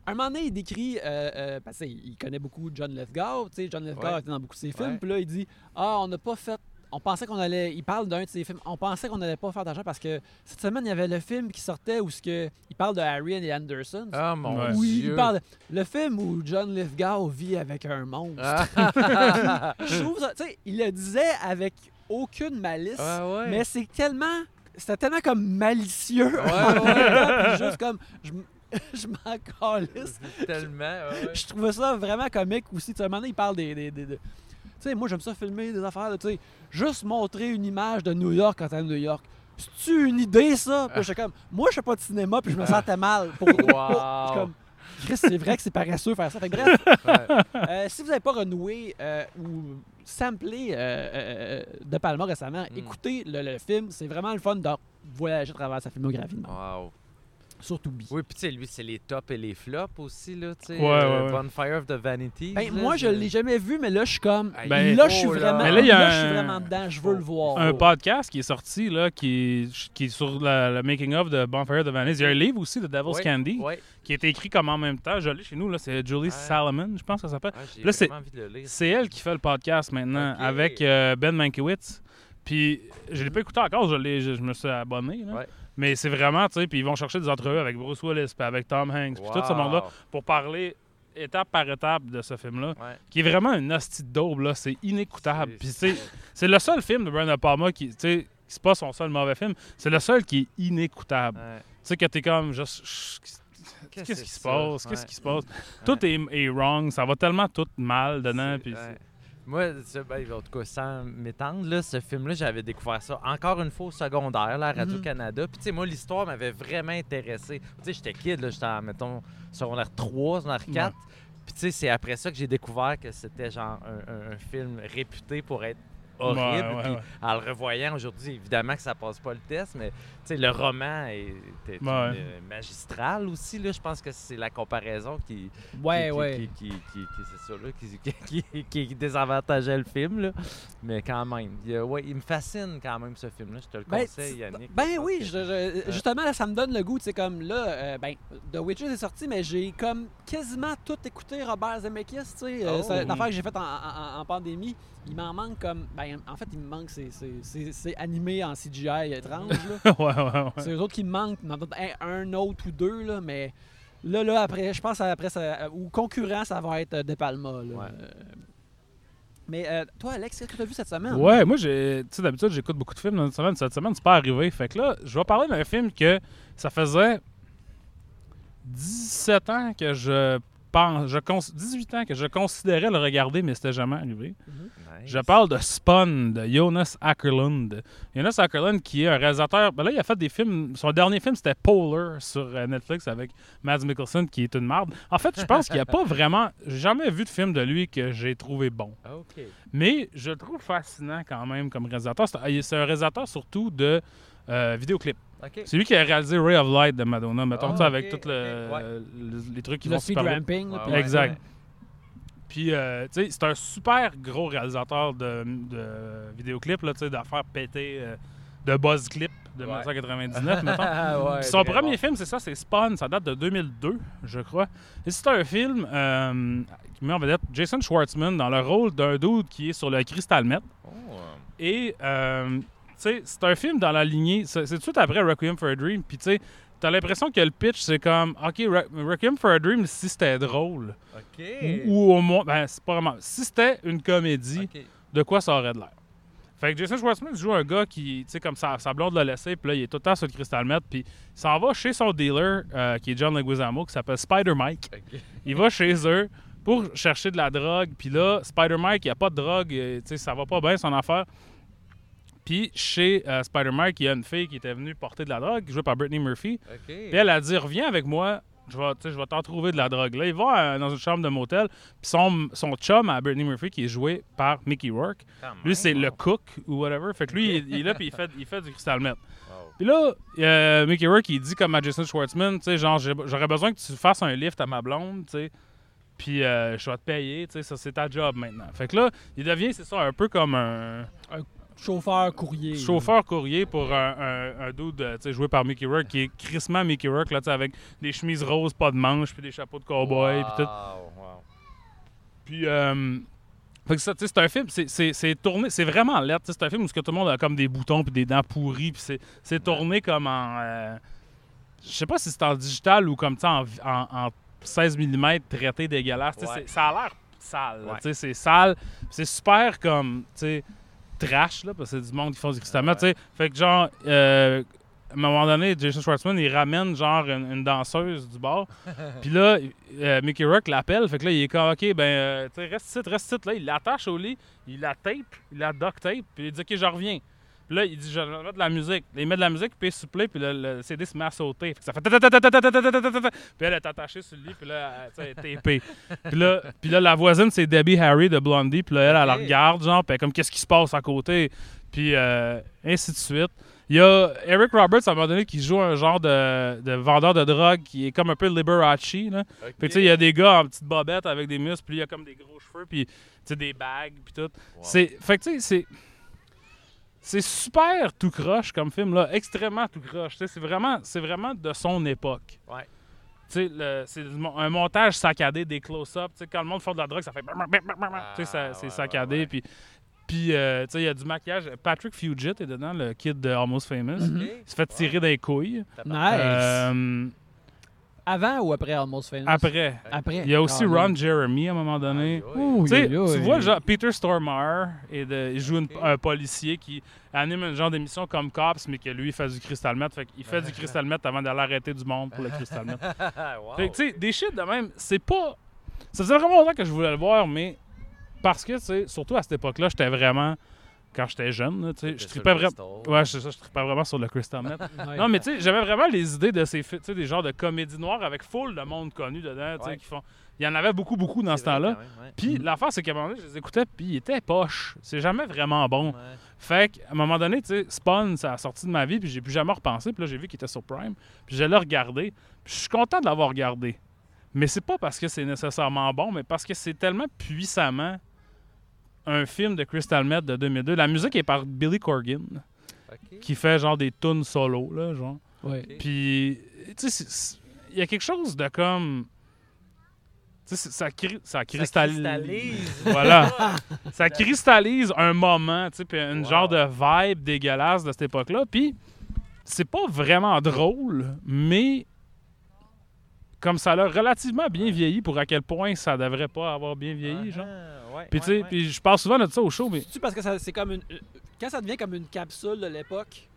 un moment donné, il décrit, euh, euh, parce qu'il connaît beaucoup John Lithgow, tu sais, John Lithgow Ouais. était dans beaucoup de ses films, Ouais. puis là, il dit Ah, on n'a pas fait. On pensait qu'on allait. Il parle d'un de ses films. On pensait qu'on n'allait pas faire d'argent parce que cette semaine, il y avait le film qui sortait où ce que, il parle de Harry et Anderson. Ah mon oui, dieu. il parle. Le film où John Lithgow vit avec un monstre. Ah. Je trouve ça. Tu sais, il le disait avec aucune malice. Ah ouais. Mais c'est tellement. C'était tellement comme malicieux. Ouais, ouais. juste comme. Je, je m'en calisse. Tellement. Je trouvais ça vraiment comique aussi. Tu sais, à un moment donné, il parle des. des- des- de- Tu sais, moi, j'aime ça filmer des affaires. Tu sais, juste montrer une image de New York quand t'es à New York. C'est-tu une idée, ça? Puis j'étais comme. Moi, je fais pas de cinéma, puis je me sentais mal. Pour, suis comme. Chris, c'est vrai que c'est paresseux faire ça. Fait que bref, Ouais. euh, si vous n'avez pas renoué euh, ou samplé euh, euh, De Palma récemment, Mm. écoutez le, le film. C'est vraiment le fun de voyager à travers sa filmographie. Wow. Surtout Bi. Oui, puis tu sais, lui, c'est les tops et les flops aussi, là, tu sais. Ouais, ouais, ouais. Bonfire of the Vanities. Ben, là, moi, je l'ai jamais vu, mais là, je suis comme. Ben, là, je suis oh là. vraiment. Mais là, il y a je suis un- vraiment dedans. Je veux le voir. Un podcast qui est sorti, là, qui est, qui est sur la- le making-of de Bonfire de Venice. Il y a un livre aussi de Devil's Candy qui a été écrit comme en même temps. Je l'ai chez nous, là, c'est Julie. Salomon, je pense que ça s'appelle. Ah, j'ai Là, c'est- vraiment envie de le lire. C'est elle qui fait le podcast maintenant avec euh, Ben Mankiewicz. Puis je l'ai pas écouté encore, je, l'ai- je, je me suis abonné. là. Mais c'est vraiment, tu sais, puis ils vont chercher des entrevues avec Bruce Willis, puis avec Tom Hanks, puis tout ce monde-là, pour parler étape par étape de ce film-là, Ouais. qui est vraiment une hostie daube, là. C'est inécoutable. Puis c'est c'est le seul film de Brian De Palma qui, tu sais, c'est pas son seul mauvais film, c'est le seul qui est inécoutable. Ouais. Tu sais, que t'es comme, juste, qu'est-ce qui se passe? Qu'est-ce qui se passe? Tout est, est wrong, ça va tellement tout mal dedans, puis Moi, ce- ben, en tout cas, sans m'étendre, là, ce film-là, j'avais découvert ça encore une fois au secondaire, là, à Radio-Canada. Puis, tu sais, moi, l'histoire m'avait vraiment intéressé. Tu sais, j'étais kid, là, j'étais, en, mettons, secondaire 3, secondaire 4. Puis, tu sais, c'est après ça que j'ai découvert que c'était, genre, un, un- un film réputé pour être horrible. Ouais, ouais, Puis, en le revoyant aujourd'hui, évidemment que ça passe pas le test, mais, le roman est, est une- Ouais. euh, magistral aussi, là. Je pense que c'est la comparaison qui Ouais, qui, ouais. Qui, qui, qui, qui- c'est ça, là, qui, qui, qui, qui désavantageait le film, là. Mais quand même, il, ouais, il me fascine quand même, ce film-là. Je te le Ben, conseille, Yannick. Ben oui, que- je- je- justement, là, ça me donne le goût. Tu sais, comme là, euh, ben, The Witcher est sorti, mais j'ai comme quasiment tout écouté Robert Zemeckis. Tu sais, Euh, Oh. c'est une affaire que j'ai faite en, en- en pandémie. Il m'en manque comme. Ben, en fait, il me manque, c'est- c'est c'est- c'est animé en CGI étrange. là. ouais, ouais. C'est eux autres qui me manquent, un, un autre ou deux, là, mais là, là, après, je pense après ça, ou concurrent, ça va être euh, De Palma. Là. Ouais. Euh, Mais euh, toi, Alex, qu'est-ce que tu as vu cette semaine? Ouais, moi, j'ai, tu sais, d'habitude, j'écoute beaucoup de films dans une semaine. Cette semaine, c'est pas arrivé. Fait que là, je vais parler d'un film que ça faisait 17 ans que je pense, je cons- 18 ans que je considérais le regarder, mais c'était jamais arrivé. Je parle de Spawn de Jonas Ackerlund. Jonas Ackerlund qui est un réalisateur. Ben là, il a fait des films. Son dernier film, c'était Polar sur euh, Netflix avec Mads Mikkelsen qui est une marde. En fait, je pense qu'il n'y a pas vraiment. J'ai jamais vu de film de lui que j'ai trouvé bon. Mais je le trouve fascinant quand même comme réalisateur. C'est un- C'est un réalisateur surtout de euh, vidéoclips. C'est lui qui a réalisé Ray of Light de Madonna, mettons, Ah, tu sais, avec tous le- ok, ouais. le- les trucs qui Le vont super ramping. là, Ouais. Exact. ouais. Puis, euh, tu sais, c'est un super gros réalisateur de, de vidéoclips, là, tu sais, d'affaires pétées, euh, de buzz clip de Ouais. 1999, mettons. Ouais, Son premier bon. film, c'est ça, c'est Spawn. Ça date de 2002, je crois. Et c'est un film euh, qui met en vedette Jason Schwartzman dans le rôle d'un dude qui est sur le Crystal Meth. Oh, Et, euh, sais, c'est un film dans la lignée. C'est tout de suite après Requiem for a Dream? Puis, tu sais, t'as l'impression que le pitch, c'est comme, OK, Re- Requiem for a Dream, si c'était drôle. OK. Ou, ou au moins, ben, c'est pas vraiment. Si c'était une comédie, de quoi ça aurait de l'air? Fait que Jason Schwartzman joue un gars qui, tu sais, comme ça, sa blonde l'a laissé, puis là, il est tout le temps sur le Crystal Meth, puis il s'en va chez son dealer, euh, qui est John Leguizamo, qui s'appelle Spider Mike. Il va chez eux pour chercher de la drogue, puis là, Spider Mike, il n'y a pas de drogue, euh, tu sais, ça va pas bien son affaire. Puis chez euh, Spider Mike, il y a une fille qui était venue porter de la drogue, jouée par Brittany Murphy. OK. Puis elle a dit Reviens avec moi, je vais, tu sais, je vais t'en trouver de la drogue. Là, il va euh, dans une chambre de motel, puis son, son chum à Brittany Murphy, qui est joué par Mickey Rourke, Quand lui, c'est le cook ou whatever. Fait que lui, il, il est là, puis il fait, il fait du crystal meth. Wow. Puis là, euh, Mickey Rourke, il dit comme à Jason Schwartzman, tu sais, genre, j'aurais besoin que tu fasses un lift à ma blonde, tu sais. Puis euh, je vais te payer, tu sais, ça c'est ta job maintenant. Fait que là, il devient, c'est ça, un peu comme un Chauffeur, courrier. chauffeur courrier pour un, un, un dude, euh, tu sais, joué par Mickey Rourke, qui est crissement Mickey Rourke, là, tu sais, avec des chemises roses, pas de manches, puis des chapeaux de cowboy, puis tout. Wow, wow. Puis, euh, fait que ça, tu sais, c'est un film, c'est- c'est c'est tourné, c'est vraiment lettre. tu sais, C'est un film où ce que tout le monde a comme des boutons puis des dents pourries, puis c'est- c'est tourné comme en. euh, je sais pas si c'est en digital ou comme tu sais, en, en, en 16 mm traité dégueulasse. Ouais. Ça a l'air sale. là, Ouais. tu sais, C'est sale. C'est super comme. tu sais, trash, là, parce que c'est du monde qui font du cristal meth, tu sais. Fait que genre. euh, à un moment donné, Jason Schwartzman, il ramène genre une, une danseuse du bar. Puis là, euh, Mickey Rourke l'appelle. Fait que là, il est comme, OK, ben, euh, tu sais, reste ici, reste ici. Là, il l'attache au lit, il la tape, il la duct tape, puis il dit, OK, je reviens. Puis là, il dit, je vais mettre de la musique. Il met de la musique, puis il supplé, puis le, CD se met à sauter. Ça fait... Puis elle est attachée sur le lit, puis là, elle, est tapée. Puis là, puis là, la voisine, c'est Debbie Harry de Blondie. Puis là, elle, la regarde, genre, puis comme, qu'est-ce qui se passe à côté? Puis ainsi de suite. Il y a Eric Roberts, à un moment donné, qui joue un genre de, de vendeur de drogue qui est comme un peu Liberace. Là. Puis tu sais, il y a des gars en petite bobette avec des muscles, puis il y a comme des gros cheveux, puis tu sais, des bagues, puis tout. Fait que tu sais, c'est... C'est super tout croche comme film, là. Extrêmement tout croche. Tu sais, C'est vraiment, c'est vraiment de son époque. Ouais. Tu sais, le- c'est un montage saccadé, des close-ups. Tu sais, Quand le monde fait de la drogue, ça fait. Tu sais, ça- Ah, c'est ouais, saccadé. ouais. Puis, puis euh, tu sais, il y a du maquillage. Patrick Fugit est dedans, le kid de Almost Famous. Mhm. Il se fait tirer des couilles. Nice. Euh, Avant ou après Almost Famous? après. Après. Il y a aussi Ah, Ron Jeremy à un moment donné. Tu sais, vois, genre, Peter Stormare, et de, il joue une- un policier qui anime un genre d'émission comme Cops, mais que lui, il fait du crystal meth. Fait qu'il fait du crystal meth avant d'aller arrêter du monde pour le crystal meth. wow. Fait que, tu sais, des shit de même, c'est pas. Ça faisait vraiment longtemps que je voulais le voir, mais parce que, tu sais, surtout à cette époque-là, j'étais vraiment. Quand j'étais jeune, je tripais vraiment. Ouais, c'est ça, je tripais vraiment sur le crystal meth. Ouais. Non, mais tu sais, j'avais vraiment les idées de ces fi- tu sais, des genres de comédies noires avec full de monde connu dedans, tu sais, Ouais. qui font. Il y en avait beaucoup, beaucoup dans C'est ce vrai, temps-là. quand même, ouais. Puis l'affaire, c'est qu'à un moment donné, je les écoutais, puis ils étaient poches. C'est jamais vraiment bon. Ouais. Fait qu'à un moment donné, tu sais, Spawn, ça a sorti de ma vie, puis j'ai plus jamais repensé. Puis là, j'ai vu qu'il était sur Prime, puis je l'ai regardé. Puis je suis content de l'avoir regardé. Mais c'est pas parce que c'est nécessairement bon, mais parce que c'est tellement puissamment un film de Crystal Meth de 2002. La musique est par Billy Corgan, qui fait genre des tunes solo, là, genre. Ouais. Puis, tu sais, il y a quelque chose de comme. Tu sais, c'est- ça, cri- ça Ça cristallise. cristallise. Voilà. ça cristallise un moment, tu sais, puis une Wow. genre de vibe dégueulasse de cette époque-là. Puis, c'est pas vraiment drôle, mais comme ça a relativement bien vieilli pour à quel point ça devrait pas avoir bien vieilli, genre. Ah, ouais, Puis tu sais, puis je parle souvent de ça au show, mais C'est-tu parce que c'est comme une. euh, Quand ça devient comme une capsule de l'époque,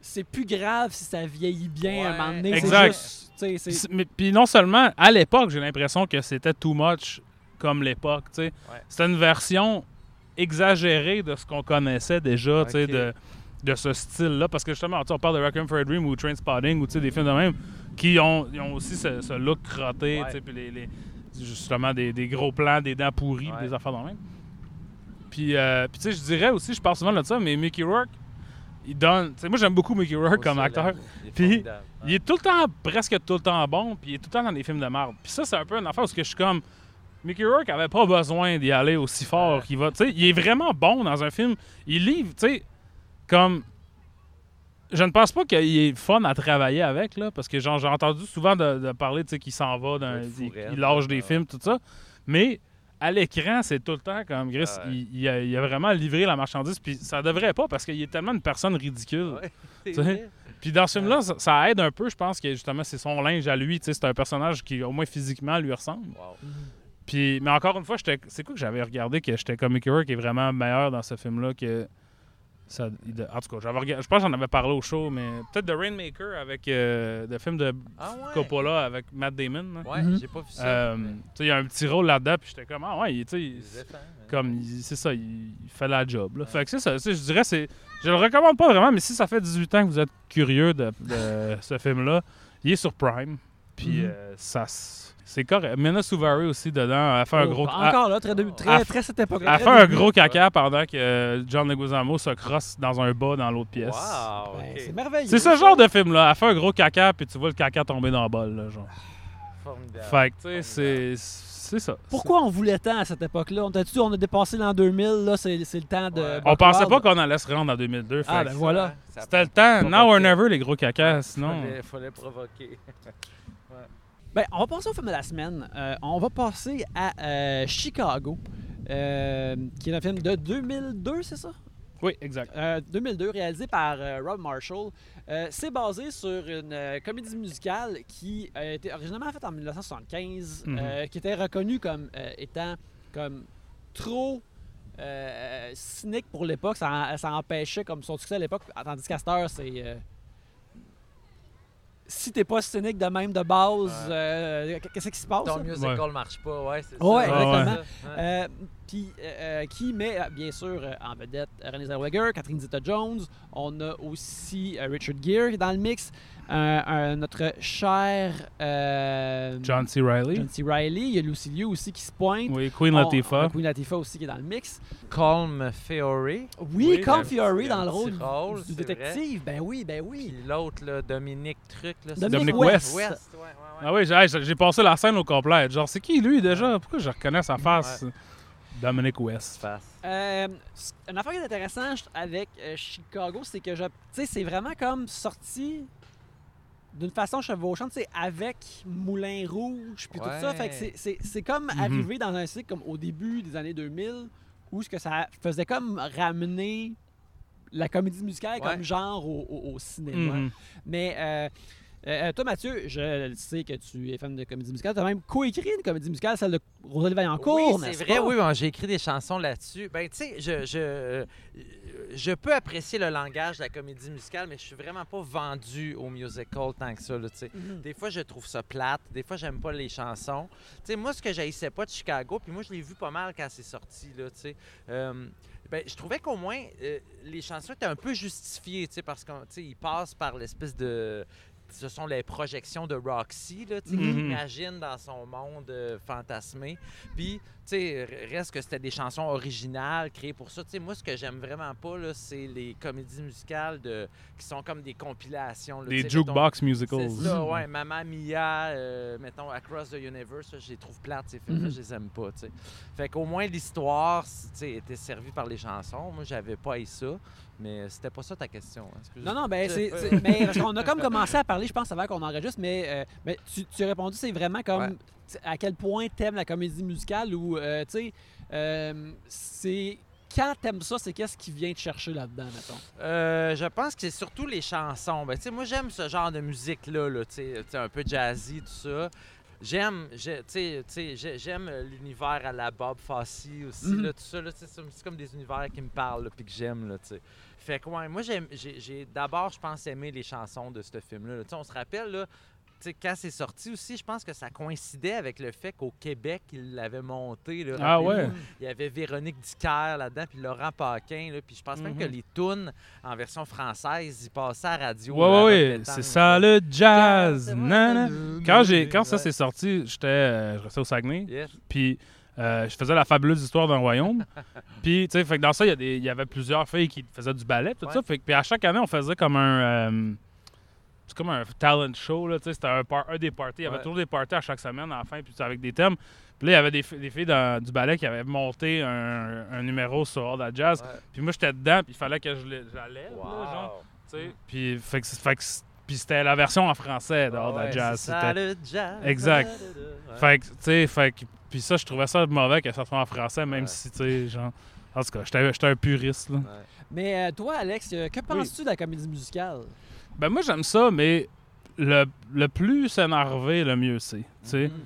c'est plus grave si ça vieillit bien à un moment donné. c'est Exact. juste- c'est- C'est- mais- Puis non seulement, à l'époque, j'ai l'impression que c'était too much comme l'époque. tu sais. Ouais. C'était une version exagérée de ce qu'on connaissait déjà tu sais, de, de ce style-là. Parce que justement, on parle de Requiem for a Dream ou Trainspotting ou tu sais, des films de même qui ont, ont aussi ce, ce look crotté, Ouais. puis les, les- justement des, des gros plans, des dents pourries, Ouais. des affaires de même. Puis, euh, puis tu sais, je dirais aussi, je parle souvent de ça, mais Mickey Rourke, il donne. tu sais, moi, j'aime beaucoup Mickey Rourke comme acteur. là, il est Puis. Il est tout le temps, presque tout le temps bon, puis il est tout le temps dans des films de merde. Puis ça, c'est un peu une affaire où je suis comme. Mickey Rourke avait pas besoin d'y aller aussi fort Ouais. qu'il va. Tu sais, il est vraiment bon dans un film. Il livre, tu sais, comme. Je ne pense pas qu'il est fun à travailler avec, là, parce que genre, j'ai entendu souvent de, de parler, qu'il s'en va, d'un, il, lâche des films, tout ça. Mais à l'écran, c'est tout le temps comme Gris, Ah ouais. il, il a, il a vraiment livré la marchandise, puis ça devrait pas, parce qu'il est tellement une personne ridicule. Ouais. Puis dans ce film-là, ça, ça aide un peu, je pense que justement, c'est son linge à lui. C'est un personnage qui, au moins physiquement, lui ressemble. Wow. Puis, mais encore une fois, c'est quoi que j'avais regardé que j'étais comme qui est vraiment meilleur dans ce film-là que. Ça, il de- en tout cas, je pense que j'en avais parlé au show, mais peut-être The Rainmaker avec euh, le film de Ah ouais. Coppola avec Matt Damon. là. Ouais, Mhm. j'ai pas vu ça. Euh, mais- tu sais, il y a un petit rôle là-dedans, puis j'étais comme, ah ouais, il- tu sais, il- hein. comme c'est ça, il, il fait la job. Là. Fait que c'est ça, je dirais, c'est, je le recommande pas vraiment, mais si ça fait 18 ans que vous êtes curieux de, de ce film-là, il est sur Prime. Puis Mhm. euh, ça, c'est correct. Mena Suvari aussi dedans, elle fait un Oh, gros, Encore là, très, très, très cette époque elle, elle fait un gros caca pendant que John Leguizamo se crosse dans un bas dans l'autre pièce. Wow, Ben. C'est merveilleux. C'est ce genre de film-là. Elle fait un gros caca, puis tu vois le caca tomber dans le bol. Là, genre. Formidable. Fait que, tu sais, c'est, c'est ça. Pourquoi on voulait tant à cette époque-là? On, on a dépassé l'an 2000, là, c'est c'est le temps de... Ouais. On pensait pas qu'on allait se rendre en 2002. Ah, ben voilà. C'était le temps. Now or never, les gros cacas. Sinon. Fallait, fallait provoquer. Ben, on va passer au film de la semaine. Euh, on va passer à euh, Chicago, euh, qui est un film de 2002, c'est ça? Oui, exact. Euh, 2002, réalisé par Rob Marshall. C'est basé sur une comédie musicale qui a été originalement faite en 1975, Mhm. qui était reconnue comme étant comme trop cynique pour l'époque. Ça, ça empêchait comme son succès à l'époque, tandis qu'à c'est... si t'es pas cynique de même de base, Ouais. euh, qu'est-ce qui se passe? Ton là? musical marche pas, ouais, c'est Ouais, ça. exactement. Ouais. Euh, puis, euh, qui met bien sûr en vedette Renée Zellweger, Catherine Zeta-Jones. On a aussi euh, Richard Gere qui est dans le mix. Euh, un- notre cher euh, John C. Reilly. John C. Reilly. Il y a Lucy Liu aussi qui se pointe. Oui, Queen On- Latifah. Queen Latifah aussi qui est dans le mix. Colm Fiore. Oui, Oui, Colm Fiore dans le rôle rôle, du détective. Ben oui, ben oui. Puis l'autre, Dominique Truc. Là, c'est- Dominique Dominic West. West. West, ouais, ouais, ouais. Ah oui, j'ai passé la scène au complet. Genre, c'est qui lui déjà? Pourquoi je reconnais sa face Dominic West? Euh, une affaire qui est intéressante avec euh, Chicago, c'est que je, tu sais, c'est vraiment comme sorti d'une façon chevauchante, c'est avec Moulin Rouge puis tout ça. Fait que c'est- c'est c'est comme Mhm. arrivé dans un cycle comme au début des années 2000 où ce que ça faisait comme ramener la comédie musicale Ouais. comme genre au, au- au cinéma. Mhm. Mais euh, euh, toi, Mathieu, je sais que tu es fan de comédie musicale. Tu as même coécrit une comédie musicale, celle de Rosalie Vaillancourt, Oui, c'est n'est-ce vrai, pas? oui, bon, j'ai écrit des chansons là-dessus. Ben, tu sais, je, je, je peux apprécier le langage de la comédie musicale, mais je suis vraiment pas vendu au musical tant que ça, là. Mhm. Des fois, je trouve ça plate. Des fois, j'aime pas les chansons. Tu sais, moi, ce que j'haïssais pas de Chicago, puis moi, je l'ai vu pas mal quand c'est sorti, là, tu sais. Euh, ben, je trouvais qu'au moins, euh, les chansons étaient un peu justifiées, parce qu'ils passent par l'espèce de... Ce sont les projections de Roxy, là, Mhm. imagine dans son monde euh, fantasmé. Puis, tu sais, reste que c'était des chansons originales créées pour ça. Tu sais, moi, ce que j'aime vraiment pas, c'est les comédies musicales de, qui sont comme des compilations. là, Des jukebox musicals. c'est ça, ouais. Mamma Mia, euh, mettons, Across the Universe, je les trouve plates, ces films-là, Mhm. je les aime pas, tu sais. Fait qu'au moins, l'histoire, tu sais, était servie par les chansons. Moi, j'avais pas eu ça, mais c'était pas ça ta question. hein. Non, non, ben, c'est. Mais parce qu'on a comme commencé à parler, je pense, avant qu'on enregistre, mais, euh, mais tu, tu as répondu, c'est vraiment comme. Ouais. À quel point t'aimes la comédie musicale ou, euh, tu sais, euh, c'est quand t'aimes ça, c'est qu'est-ce qui vient te chercher là-dedans, mettons? Euh, je pense que c'est surtout les chansons. Ben, tu sais, moi, j'aime ce genre de musique-là, là, tu sais, tu sais, un peu jazzy, tout ça. J'aime, j'aime euh, l'univers à la Bob Fosse aussi, Mhm. là, tout ça. C'est comme des univers qui me parlent, puis que j'aime. là, tu sais. Fait que, ouais, moi, j'aime- j'ai d'abord, je pense, aimé les chansons de ce film-là. là. Tu sais, On se rappelle, là, quand c'est sorti aussi, je pense que ça coïncidait avec le fait qu'au Québec, ils l'avaient monté. là, Ah ouais. Il y avait Véronique Dicker là-dedans, puis Laurent Paquin. Là, puis je pense même que Mhm. les tunes en version française, ils passaient à la radio. Ouais. Rock C'est ça là. le jazz. Quand, j'ai, quand ça s'est sorti, j'étais euh, je restais au Saguenay. Yes. Puis euh, je faisais la fabuleuse histoire d'un royaume. puis, tu sais, fait que dans ça, il y, a des- il y avait plusieurs filles qui faisaient du ballet, tout Ouais. ça. Fait que, puis à chaque année, on faisait comme un. euh, c'est comme un talent show, là, tu sais. C'était un, par- un des parties. Il y avait Ouais. toujours des parties à chaque semaine, à la fin, puis avec des thèmes. Puis là, il y avait des, fi- des filles dans- du ballet qui avaient monté un, un numéro sur All That Jazz. Ouais. Puis moi, j'étais dedans, puis il fallait que je genre. Wow. Tu sais, Puis, fait que, fait que c- puis c'était la version en français de All That ouais, Jazz. C'était- jazz. Exact. Fait que, tu sais, fait que- puis ça, je trouvais ça mauvais que ça soit en français, même Ouais. si, tu sais, genre. En tout cas, j'étais j'étais un puriste, là. Ouais. Mais euh, toi, Alex, euh, que penses-tu de la comédie musicale? Ben, moi, j'aime ça, mais le, le plus s'énerver, le mieux c'est. Tu sais. Mhm.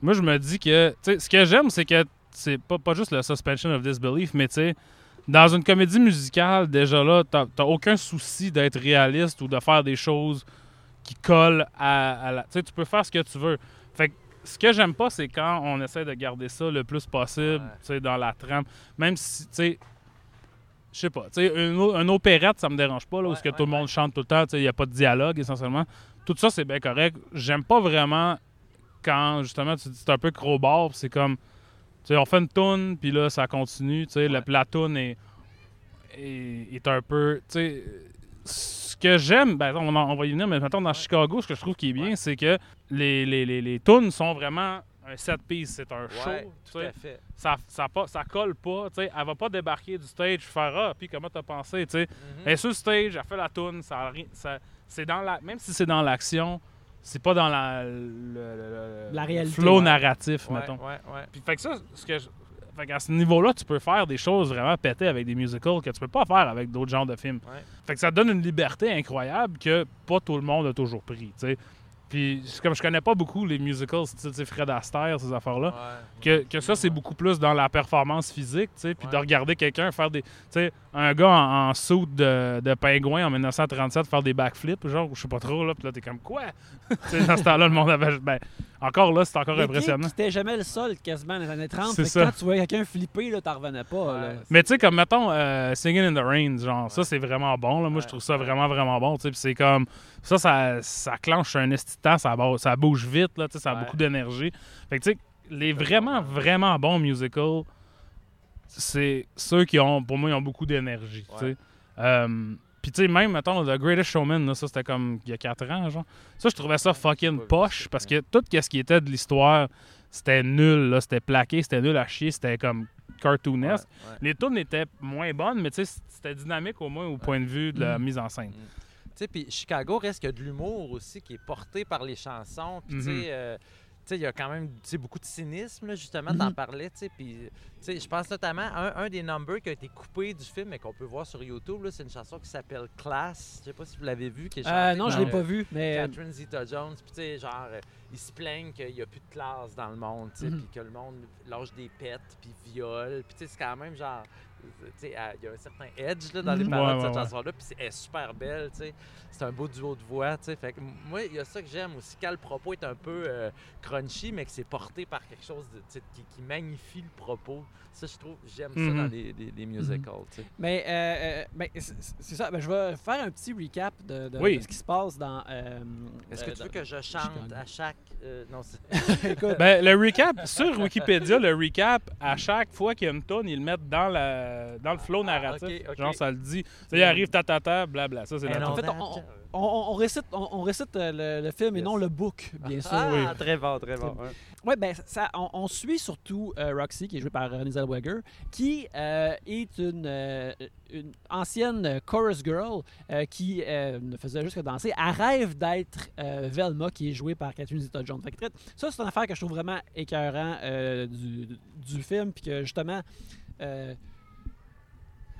Moi, je me dis que, tu sais, ce que j'aime, c'est que c'est pas, pas juste le suspension of disbelief, mais tu sais, dans une comédie musicale, déjà là, t'as t'as aucun souci d'être réaliste ou de faire des choses qui collent à, à la. Tu sais, tu peux faire ce que tu veux. Fait que ce que j'aime pas, c'est quand on essaie de garder ça le plus possible, Ouais. dans la trame. Même si, tu sais, je sais pas, tu sais, un, o- un opérette, ça me dérange pas, là, où Ouais, est-ce que ouais, tout le monde chante tout le temps, tu sais, il n'y a pas de dialogue essentiellement. Tout ça, c'est bien correct. J'aime pas vraiment quand, justement, tu dis c'est un peu crowbar, c'est comme, tu sais, on fait une toune, puis là, ça continue, tu sais, la, la toune est, est, est un peu, tu sais, que j'aime, ben, on, va y venir, mais maintenant dans. Chicago, ce que je trouve qui est bien, Ouais. c'est que les, les, les, les tunes sont vraiment un set piece, c'est un show, Ouais, tu tout sais à fait. ça, ça, pas- ça colle pas, tu sais. Elle va pas débarquer du stage faire Ah, puis comment t'as pensé, tu sais. Mhm. Elle est sur le stage, elle fait la tune, ça, ça c'est dans la, même si c'est dans l'action, c'est pas dans la, le, le- le- La réalité, flow ouais. narratif, Ouais, mettons. ouais, ouais. Puis fait que ça, ce que je- fait qu'à ce niveau-là, tu peux faire des choses vraiment pétées avec des musicals que tu peux pas faire avec d'autres genres de films. Ouais. Fait que ça donne une liberté incroyable que pas tout le monde a toujours pris. Puis c'est comme je connais pas beaucoup les musicals, tu sais, Fred Astaire, ces affaires-là Ouais. que, que ça, c'est beaucoup plus dans la performance physique, tu sais, puis de regarder quelqu'un faire des... Tu sais, un gars en, en suit de, de pingouin en 1937 faire des backflips, genre, ou je sais pas trop, là, puis là, t'es comme, quoi? tu sais, dans ce temps-là, le monde avait... Ben, encore là, c'est encore Les impressionnant. C'était jamais le sol quasiment dans les années 30. C'est. Quand tu voyais quelqu'un flipper, là, t'en revenais pas. là. Mais tu sais, comme, mettons, euh, Singing in the Rain, genre, ça, c'est vraiment bon, là. Moi, je trouve ça ouais. vraiment, vraiment bon, tu sais, puis c'est comme... Ça, ça, ça clenche un esti de temps, ça, bouge vite, là, ça a Ouais. beaucoup d'énergie. Fait que, tu sais, les vraiment, vraiment bons musicals, c'est ceux qui ont, pour moi, ils ont beaucoup d'énergie. Ouais. Euh, Puis, tu sais, même, mettons, The Greatest Showman, là, ça, c'était comme il y a 4 ans, genre. Ça, je trouvais ça fucking poche parce que tout ce qui était de l'histoire, c'était nul, là. C'était plaqué, c'était nul à chier, c'était comme cartoonesque. Ouais, ouais. Les tunes étaient moins bonnes, mais tu sais, c'était dynamique au moins au point de vue de la Mhm. mise en scène. Sais, puis Chicago reste qu'il y a de l'humour aussi qui est porté par les chansons. Puis, tu Mhm. sais, euh, tu sais, il y a quand même beaucoup de cynisme, là, justement, Mhm. t'en parlais, tu sais. Puis, tu sais, je pense notamment à un, un des numbers qui a été coupé du film et qu'on peut voir sur YouTube, c'est une chanson qui s'appelle Class. Je sais pas si vous l'avez vu. Qui est Euh, non, je l'ai euh, pas vu, mais. euh, Catherine Zeta-Jones, puis tu sais, genre, euh, ils se plaignent qu'il n'y a plus de classe dans le monde, Mhm. puis que le monde lâche des pets, puis viole, puis tu sais, c'est quand même genre, euh, il y a un certain edge là, dans les Mhm. paroles Ouais, de cette ouais, ouais. chanson-là, puis c'est- elle est super belle, tu sais, c'est un beau duo de voix, tu sais, fait que moi, il y a ça que j'aime aussi, quand le propos est un peu euh, crunchy, mais que c'est porté par quelque chose de, qui, qui magnifie le propos, ça, je trouve, j'aime ça Mhm. dans les, les- les musicals, tu sais. Mais, euh, euh, ben, c'est ça. Ben, je vais faire un petit recap de, de- Oui. de ce qui se passe dans. euh, Est-ce que euh, tu veux dans- que je chante à chaque... euh, non, c'est... Écoute, Ben, le recap, sur Wikipédia, le recap, à chaque fois qu'il y a une tonne, ils le mettent dans, la, dans le flow Ah, narratif. ok, ok. Genre, ça le dit. Sais, il arrive ta ta blabla. Ça, c'est la toune. fait, on- on, on- on récite, on, on récite euh, le, le film et Yes. non le book, bien sûr. Ah, Oui. très bon, très bon. ouais. Ouais, ben, ça, on, on suit surtout euh, Roxy, qui est jouée par Renée Zellweger, qui euh, est une, euh, une ancienne euh, chorus girl euh, qui euh, ne faisait juste que danser. Elle rêve d'être euh, Velma, qui est jouée par Catherine Zeta-Jones. Ça, c'est une affaire que je trouve vraiment écœurant euh, du, du film, puis que justement. euh,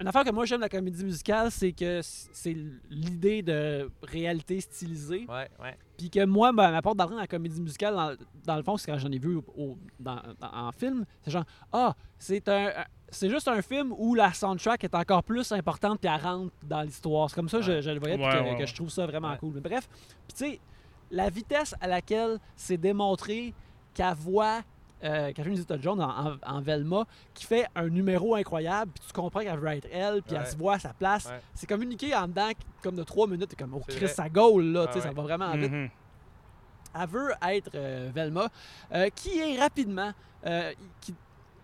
une affaire que moi j'aime de la comédie musicale, c'est que c'est l'idée de réalité stylisée. Ouais, ouais. Puis que moi, ben, ma porte d'entrée dans la comédie musicale, dans, dans le fond, c'est quand j'en ai vu au- au- dans- dans- en film, c'est genre, ah, c'est un. un- C'est juste un film où la soundtrack est encore plus importante puis elle rentre dans l'histoire. C'est comme ça que je, je le voyais puis Ouais, que, ouais, que ouais. je trouve ça vraiment Ouais. cool. Mais bref, puis tu sais, la vitesse à laquelle c'est démontré qu'elle voit euh, Catherine Zeta-Jones en, en- en Velma qui fait un numéro incroyable puis tu comprends qu'elle veut être elle puis Ouais. elle se voit à sa place. Ouais. C'est communiqué en dedans comme de trois minutes. T'es comme, oh Chris, ça gaule là, tu sais, Ah ça ouais. va vraiment vite Mhm. elle veut être euh, Velma, euh, qui est rapidement euh, qui,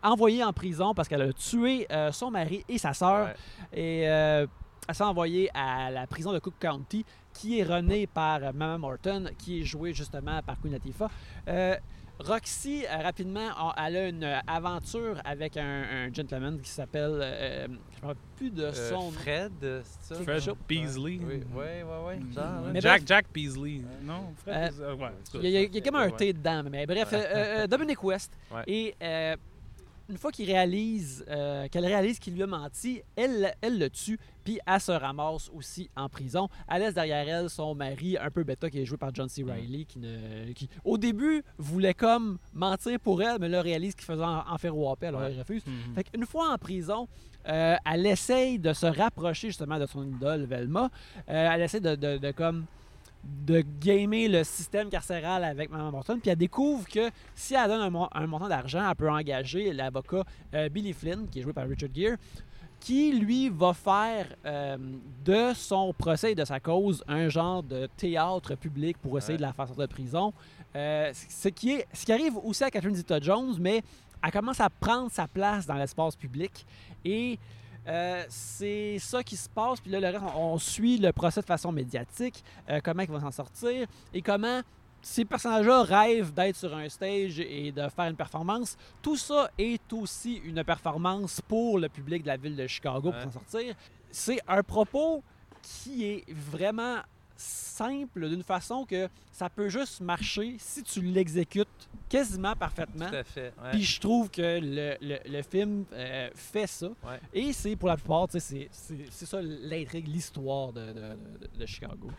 envoyée en prison parce qu'elle a tué euh, son mari et sa sœur. Ouais. Et euh, elle s'est envoyée à la prison de Cook County, qui est renée par euh, Mama Morton, qui est jouée justement par Queen Latifah. Euh, Roxy, euh, rapidement, a- elle a une aventure avec un, un gentleman qui s'appelle. euh, je ne me plus de Euh, son nom. Fred, euh, c'est ça? Fred. Beasley. Oui, oui, oui, oui. Genre. Mais Jack, bref. Jack Beasley. Non, Fred Euh, Beasley. Ouais, Il y a, il y a- il y a comme un Ouais. T dedans, mais bref, euh, euh, Dominic West. Ouais. Et euh, une fois qu'il réalise, euh, qu'elle réalise qu'il lui a menti, elle, elle le tue, puis elle se ramasse aussi en prison. Elle laisse derrière elle son mari, un peu bêta, qui est joué par John C. Reilly, qui, ne, qui au début voulait comme mentir pour elle, mais là réalise qu'il faisait en, en faire whopper, alors Ouais. elle refuse. Mhm. Fait qu'une fois en prison, euh, elle essaye de se rapprocher justement de son idole Velma. Euh, elle essaie de, de- de comme de gamer le système carcéral avec Maman Morton. Puis elle découvre que si elle donne un, mon- un montant d'argent, elle peut engager l'avocat euh, Billy Flynn, qui est joué par Richard Gere, qui lui va faire euh, de son procès et de sa cause un genre de théâtre public pour essayer Ouais. de la faire sortir de prison. Euh, ce, qui est, ce qui arrive aussi à Catherine Zeta-Jones, mais elle commence à prendre sa place dans l'espace public et euh, c'est ça qui se passe. Puis là, le reste, on, on suit le procès de façon médiatique, euh, comment il va s'en sortir et comment ces personnages-là rêvent d'être sur un stage et de faire une performance. Tout ça est aussi une performance pour le public de la ville de Chicago Ouais. pour s'en sortir. C'est un propos qui est vraiment simple d'une façon que ça peut juste marcher si tu l'exécutes quasiment parfaitement. Tout à fait. ouais. Puis je trouve que le, le- le film euh, fait ça. Ouais. Et c'est pour la plupart, c'est- ça l'intrigue, l'histoire de, de- Chicago.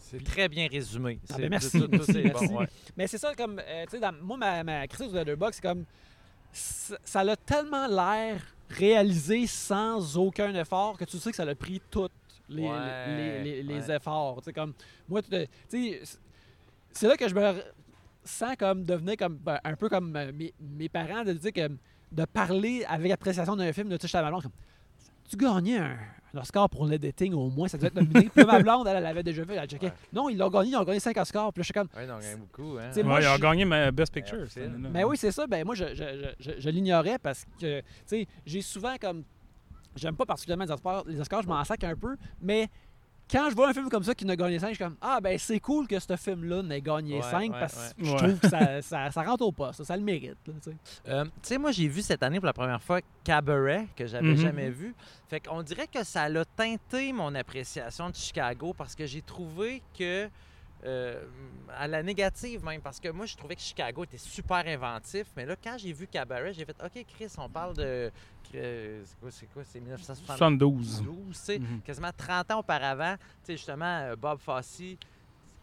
C'est très bien résumé. Ah ben merci. tout- tout- tout est Merci. bon, ouais. Mais c'est ça comme, euh, tu sais, moi, ma, ma critique de Letterboxd, c'est comme, ça a tellement l'air réalisé sans aucun effort que tu sais que ça a pris tous les, Ouais, les, les- les ouais. efforts. Tu sais, comme, moi, c'est- là que je me sens comme devenir comme, ben, un peu comme euh, mes, mes parents, de dire que de parler avec appréciation d'un film, de toucher à blonde, comme, tu gagnais un, un Oscar pour l'editing au moins, ça devait être nominé. Puis ma blonde, elle, elle avait déjà vu, elle checkait. Ouais. Non, ils l'ont gagné, ils ont gagné 5 Oscars. Puis là, je suis comme, Ouais, non, il y en a beaucoup. Hein. Moi, Ouais, il a je- gagné ma Best Picture. Année-là. ben oui, c'est ça. Ben moi, je, je, je, je- je l'ignorais parce que, tu sais, j'ai souvent comme. J'aime pas particulièrement les Oscars, les Oscars, je m'en sac un peu, mais quand je vois un film comme ça qui n'a gagné 5, je suis comme Ah, ben c'est cool que ce film-là n'ait gagné Ouais, 5 ouais, parce que ouais. je trouve que ça, ça, ça rentre au poste, ça, le mérite. là, tu sais. Euh, tu sais, moi, j'ai vu cette année pour la première fois Cabaret, que j'avais Mhm. jamais vu. Fait qu'on dirait que ça l'a teinté mon appréciation de Chicago parce que j'ai trouvé que. Euh, à la négative même, parce que moi je trouvais que Chicago était super inventif, mais là quand j'ai vu Cabaret, j'ai fait OK Chris, on parle de. euh, c'est quoi, c'est quoi, c'est 1972, 72. tu sais, Mhm. quasiment 30 ans auparavant, tu sais, justement, euh, Bob Fosse,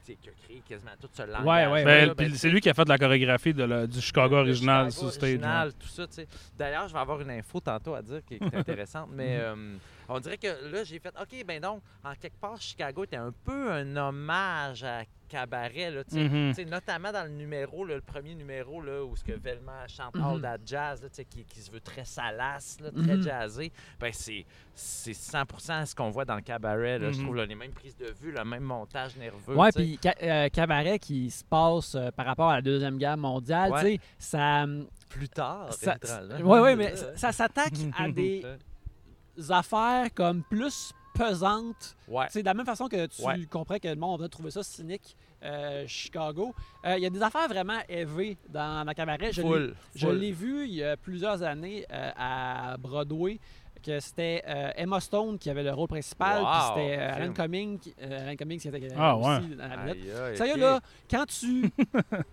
qui a créé quasiment tout ce langage. Ouais, ouais, Ben, ben, c'est lui qui a fait la chorégraphie de la- du Chicago original Chicago sur stage. ouais. original, tout ça, tu sais. D'ailleurs, je vais avoir une info tantôt à dire qui qui est intéressante, mais euh, on dirait que là, j'ai fait, OK, ben donc, en quelque part, Chicago était un peu un hommage à Cabaret, là. Mhm. Sais, notamment dans le numéro, là, le premier numéro, là, où ce que Velma chante Mhm. That Jazz, là, qui, qui se veut très salace, là, très Mhm. jazzé, ben c'est, c'est 100% ce qu'on voit dans le cabaret. Je Mhm. trouve là, les mêmes prises de vue, le même montage nerveux. Sais. puis Ca- euh, Cabaret qui se passe euh, par rapport à la Deuxième Guerre mondiale, Ouais. ça. hum, plus tard, ça ouais, ouais, mais ça, ça s'attaque à des affaires comme plus pesantes Ouais. C'est de la même façon que tu Ouais. comprends que le monde va trouver ça cynique, euh, Chicago. Euh, Il y a des affaires vraiment élevées dans la cabaret. Je l'ai- vu il y a plusieurs années euh, à Broadway, que c'était euh, Emma Stone qui avait le rôle principal, Wow, puis c'était euh. Alan Cummings, qui- euh, Alan Cummings qui était Ah, aussi ouais. dans la. Aïe, aïe, Sérieux, ok. là, quand tu.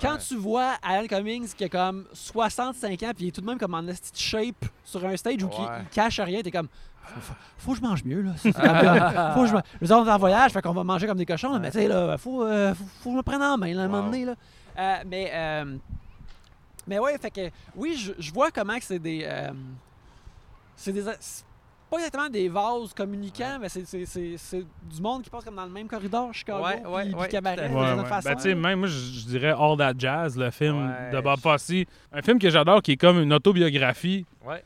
Quand Ouais. tu vois Alan Cummings qui a comme 65 ans, puis il est tout de même comme en shape sur un stage où il, Ouais. il cache rien, t'es comme. Faut, faut- que je mange mieux, là. Faut que je, veux dire, on est en voyage, fait qu'on va manger comme des cochons, mais tu sais, là, faut, euh, faut, faut que je me prenne en main, là, à un moment donné, là. Euh, mais, euh, mais ouais, fait que, oui, je, je vois comment que c'est des. euh, c'est des. pas exactement des vases communicants, mais c'est- c'est c'est- c'est du monde qui passe comme dans le même corridor, Chicago, Ouais, ouais, puis, puis ouais, cabaret, ouais. façon. Ben, tu sais, même moi, je, je dirais All That Jazz, le film Ouais, de Bob Fosse. Un film que j'adore qui est comme une autobiographie Ouais.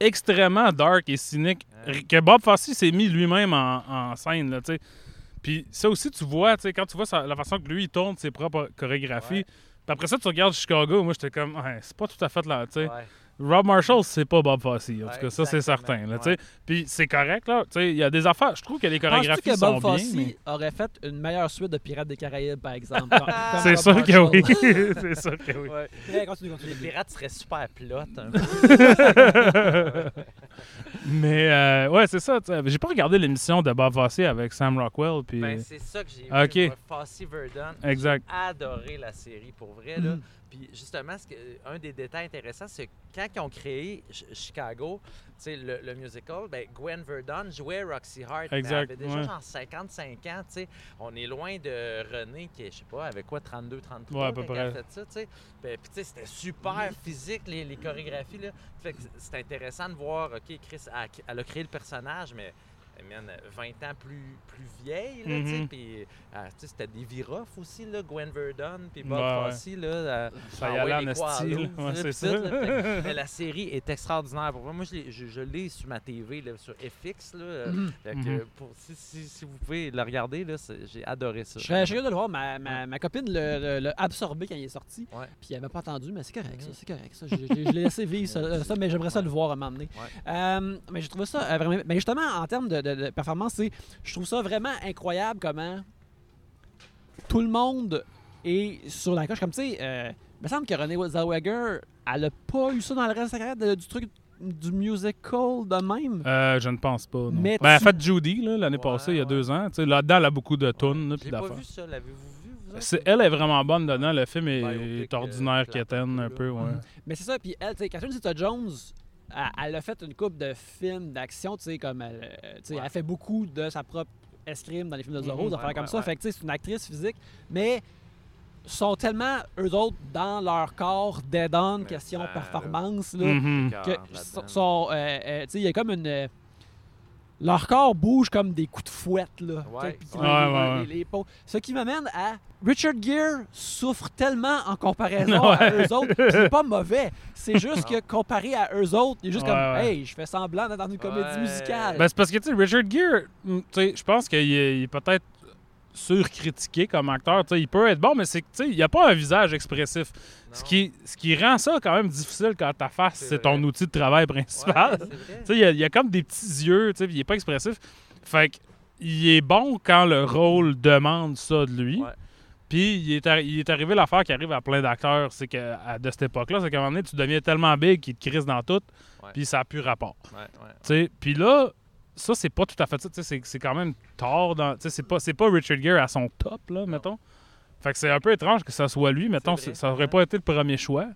Extrêmement dark et cynique que Bob Fosse s'est mis lui-même en, en scène, là, tu sais. Puis ça aussi, tu vois, tu sais, quand tu vois sa- la façon que lui, il tourne ses propres chorégraphies. Ouais. Puis après ça, tu regardes Chicago, moi, j'étais comme, c'est pas tout à fait là, tu sais. Ouais. Rob Marshall, c'est pas Bob Fosse. En tout cas, ça, c'est certain. Là. Ouais. Puis c'est correct, là. Tu sais, il y a des affaires. Je trouve que les chorégraphies que sont Bob bien. Fosse mais- aurait fait une meilleure suite de Pirates des Caraïbes, par exemple? C'est Bob sûr que oui. C'est sûr que oui. Ouais. Ouais, continue, continue. Les pirates seraient super un peu. Mais euh, ouais, c'est ça. J'ai pas regardé l'émission de Bob Fosse avec Sam Rockwell. Puis... Ben, c'est ça que j'ai vu. Ok. moi, Fosse Verdon. Exact. J'ai adoré la série, pour vrai. Là. Mm. Puis justement, ce que- un des détails intéressants, c'est que quand ils ont créé Ch- Chicago, le, le musical, ben, Gwen Verdon jouait Roxy Hart. Exact, Elle avait déjà ouais. genre 55 ans. On est loin de René, qui je sais pas, avec quoi, 32, 33 Ouais, à peu près. fait ça. tu sais. Ben, Puis c'était super physique, les, les chorégraphies. Là. Fait que c'est intéressant de voir, OK, Chris, elle, elle a créé le personnage, mais man, 20 ans plus, plus vieille, là, tu sais, Mhm. puis euh, tu sais, c'était des Viroff aussi, là, Gwen Verdon, puis Bob Ouais. Fosse, là, euh, Ça y allait en c'est ça. tout, là, mais la série est extraordinaire. Pour moi, moi je l'ai, je, je l'ai sur ma TV, là, sur FX. Là, euh, Mhm. fait que, Mhm. pour- si, si- si vous pouvez le regarder, j'ai adoré ça. Je serais curieux de le voir. Ma, ma, ma copine l'a absorbé quand il est sorti. Puis elle m'a pas entendu, mais c'est correct, ça. C'est correct, ça. Je, je- je l'ai laissé vivre, ça, ça, mais j'aimerais ça le voir à un moment donné. Ouais. Euh, mais j'ai trouvé ça euh, vraiment. Mais justement, en termes de, de- de performance, c'est- je trouve ça vraiment incroyable comment tout le monde est sur la coche. Comme tu sais, euh, il me semble que Renée Zellweger, elle a pas eu ça dans le reste de sa carrière, de- du truc du musical de même? Euh, je ne pense pas. non. Mais Ben, elle a tu- fait Judy là, l'année Ouais, passée, il y a ouais. deux ans. Tu sais, Là-dedans, elle a beaucoup de tunes. J'ai pas vu ça, l'avez-vous vu? Vous Elle est vraiment bonne dedans. Le film est, est ordinaire, euh, quétaine plate un peu, là. Ouais. Mais c'est ça, puis elle, tu sais, Catherine Zeta-Jones, elle, elle a fait une coupe de films d'action, tu sais, comme elle, euh, sais, Ouais. elle fait beaucoup de sa propre escrime dans les films de Zorro, des affaires Ouais, comme ouais, ça. ouais. Fait que, tu sais, c'est une actrice physique, mais sont tellement, eux autres, dans leur corps, dead on, question performance, là, que sont- euh, euh, tu sais, il y a comme une... leur corps bouge comme des coups de fouette, là. Ouais. Puis Ouais, ouais, les-. Ce qui m'amène à Richard Gere souffre tellement en comparaison à eux autres. C'est pas mauvais. C'est juste que comparé à eux autres, il est juste comme. Hey, je fais semblant d'être dans une comédie musicale. Ben, c'est parce que, tu sais, Richard Gere, mm, tu sais, je pense qu'il est, il est peut-être surcritiqué comme acteur. Il peut être bon, mais c'est il n'y a pas un visage expressif. Ce qui, ce qui rend ça quand même difficile quand ta face, C'est ton outil de travail principal. il y a- il y, a comme des petits yeux, il est pas expressif. Fait que, il est bon quand le rôle demande ça de lui. Ouais. Puis il est, il est arrivé l'affaire qui arrive à plein d'acteurs, c'est que à- de cette époque-là, c'est qu'à un moment donné, tu deviens tellement big qu'il te crise dans tout, puis ça n'a plus rapport. Puis là, ça, c'est pas tout à fait ça. tu sais, C'est c'est quand même tard. dans- tu sais, C'est pas, c'est pas Richard Gere à son top, là, mettons. Fait que c'est un peu étrange que ça soit lui, mettons. vrai, Ça aurait pas été le premier choix.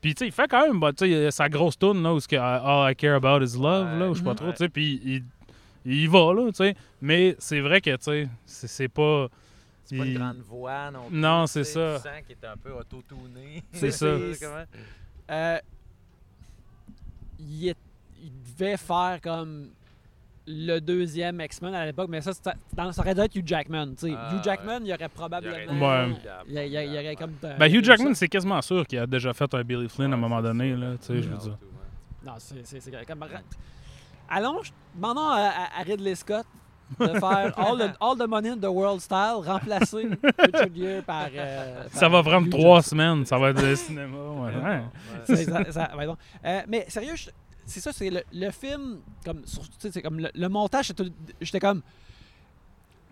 Puis, tu sais, il fait quand même, bah, sa grosse tune, là, où ce que, uh, All I Care About Is Love, là, ou je sais pas Ouais. trop, tu sais, puis il, il y va, là, tu sais. Mais c'est vrai que, tu sais, c'est- c'est pas... C'est pas une grande voix non plus. Non, c'est ça. Tu sens qu'il est un peu auto-tuné. C'est ça. Euh, il, est- il devait faire comme le deuxième X-Men à l'époque, mais ça, ça aurait dû être Hugh Jackman. tu sais. Ah, Hugh Jackman, il aurait probablement. Il aurait été Ouais. Il y a- il y a- il y aurait comme. Ben, Hugh Jackman, ça. c'est quasiment sûr qu'il a déjà fait un Billy Flynn à un moment donné, là, tu sais, je veux dire. Non, c'est c'est- c'est comme. Allons, demandons à, à- à Ridley Scott de faire all the, all the Money in the World style, remplacer Richard Gere par. euh, Ça par va prendre Hugh trois semaines, ça va être le cinéma. ouais. Ouais. Ça- ça- ça- ouais, donc. Euh, mais sérieux, je- c'est ça, c'est le, le film, comme, sur- tu sais, c'est comme le, le montage, c'est tout- j'étais comme.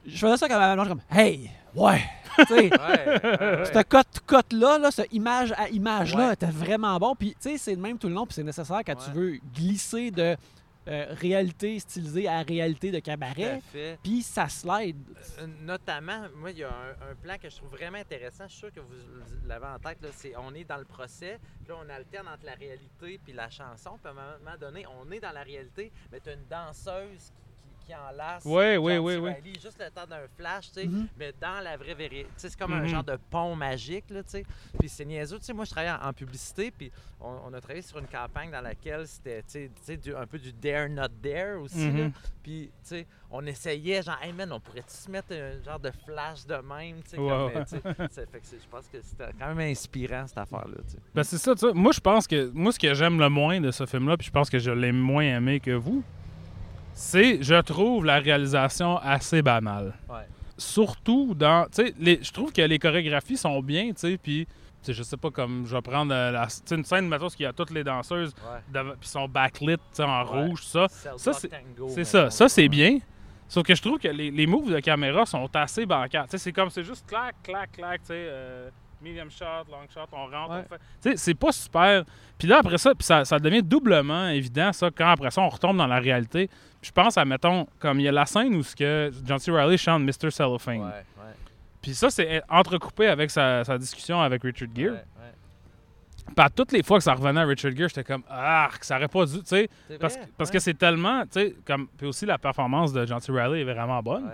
Je faisais ça comme à la comme, hey, ouais. Ouais, ouais, ouais. Ce cote-cote-là, là, ce image à image-là était vraiment bon. Puis, tu sais, c'est le même tout le long, puis c'est nécessaire quand tu veux glisser de euh, réalité stylisée à réalité de cabaret. Puis ça slide. Euh, Notamment, moi, il y a un, un plan que je trouve vraiment intéressant. Je suis sûr que vous l'avez en tête. Là, c'est, on est dans le procès, puis là, on alterne entre la réalité puis la chanson. Puis à un moment donné, on est dans la réalité, mais tu as une danseuse qui, qui, enlace. Ouais, oui, oui, oui. Reilly, Juste le temps d'un flash, tu sais. Mhm. Mais dans la vraie vérité, tu sais, c'est comme un genre de pont magique, là, tu sais. Puis c'est niaiseux, tu sais, moi je travaillais en, en publicité, puis on, on a travaillé sur une campagne dans laquelle c'était, tu sais, un peu du dare not dare aussi, là. Mhm. Puis, tu sais, on essayait, genre, hey man, on pourrait-tu se mettre un genre de flash de même, tu sais, ouais. euh, tu sais, ça fait que je pense que c'était quand même inspirant, cette affaire-là, tu sais. Ben c'est ça, tu sais. Moi, je pense que. Moi, ce que j'aime le moins de ce film-là, puis je pense que je l'ai moins aimé que vous, c'est, je trouve la réalisation assez banale. Ouais. Surtout dans. Tu sais, les- je trouve que les chorégraphies sont bien, tu sais, puis. Je sais pas, comme je vais prendre euh, la, une scène, mettons, qui a toutes les danseuses, puis sont backlit en Ouais. rouge, ça. Ça, c'est- Tango, C'est mettons, ça, ça c'est bien. Sauf que je trouve que les, les moves de caméra sont assez sais, c'est comme, c'est juste clac, clac, clac, tu sais, euh, medium shot, long shot, on rentre, Ouais. on fait. Tu sais, c'est pas super. Puis là, après ça, puis ça, ça devient doublement évident, ça, quand après ça, on retombe dans la réalité. Je pense à, mettons, comme il y a la scène où ce que John C. Reilly chante Mr. Cellophane. Ouais, ouais. Puis ça, c'est entrecoupé avec sa, sa discussion avec Richard Gere. ouais. Puis à toutes les fois que ça revenait à Richard Gere, j'étais comme, ah, que ça aurait pas dû, tu sais. Parce, vrai, parce ouais. que c'est tellement, tu sais, comme. Puis aussi, la performance de John C. Reilly est vraiment bonne.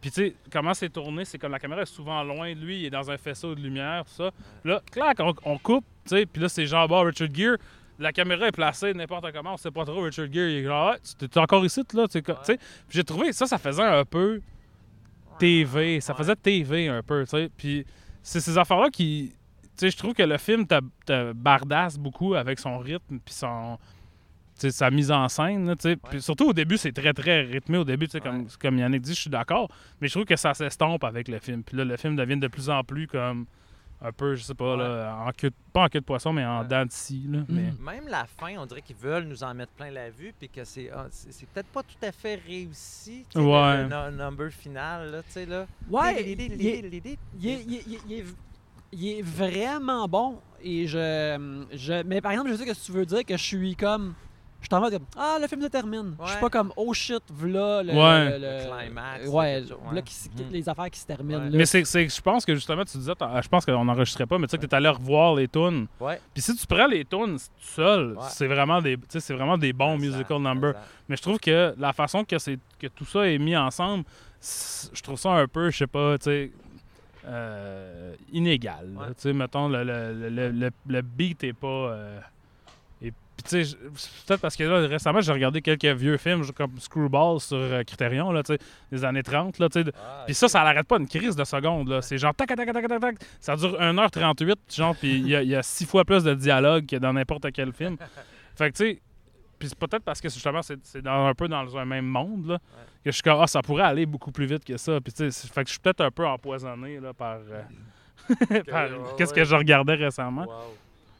Puis, tu sais, comment c'est tourné, c'est comme la caméra est souvent loin de lui, il est dans un faisceau de lumière, tout ça. Là, clac, on, on coupe, tu sais, puis là, c'est genre, bon, Richard Gere, la caméra est placée n'importe comment, on sait pas trop, Richard Gere, il est genre, Ouais, tu t'es encore ici, là, tu sais. j'ai trouvé, ça, ça faisait un peu TV, ça Ouais. faisait TV un peu, tu sais. Puis c'est ces affaires-là qui. Tu sais, je trouve que le film te, bardasse beaucoup avec son rythme puis son. tu sais, sa mise en scène, là, tu sais. Puis surtout au début, c'est très très rythmé. Au début, tu sais, comme, Ouais. comme Yannick dit, je suis d'accord. Mais je trouve que ça s'estompe avec le film. Puis là, le film devient de plus en plus comme un peu, je sais pas, là, en queue de- pas en queue de poisson, mais en Ouais. dents de scie, là. Mais... Même la fin, on dirait qu'ils veulent nous en mettre plein la vue, puis que c'est ah, c'est peut-être pas tout à fait réussi, tu sais, Ouais. le, le number final, là, tu sais, là. Ouais, il est vraiment bon. Et je, je. Mais par exemple, je sais que si tu veux dire que je suis comme. Je suis en mode comme, Ah, le film se termine. Je suis pas comme Oh shit, v'là le. Ouais. le- Le climax, Ouais, ouais. qui Mhm. les affaires qui se terminent. Ouais. là. Mais c'est, c'est- je pense que justement, tu disais, je pense qu'on n'enregistrait pas, mais tu sais que tu allé revoir les tunes. Ouais. Puis si tu prends les tunes tout seul, Ouais. c'est vraiment des, tu sais, c'est vraiment des bons musical ça, numbers. Mais je trouve que la façon que, c'est, que tout ça est mis ensemble, je trouve ça un peu, je sais pas, tu sais, euh, inégal. là. Ouais. Tu sais, mettons, le, le, le, le, le beat est pas. euh, tu sais, peut-être parce que là, récemment, j'ai regardé quelques vieux films comme Screwball sur euh, Criterion, là, tu sais, des années 30, là, tu sais. Ah, Puis ça, ça n'arrête pas une crise de secondes. Là. C'est genre tac, tac, tac, tac, tac, tac. Ça dure 1h38, genre, puis il y, a- il y a six fois plus de dialogue que dans n'importe quel film. Fait que, tu sais, puis c'est peut-être parce que justement, c'est dans- un peu dans un même monde, là, que je suis comme, ah, ça pourrait aller beaucoup plus vite que ça. Puis, tu sais, fait que je suis peut-être un peu empoisonné, là, par. euh, par ouais, Qu'est-ce que je regardais récemment. wow.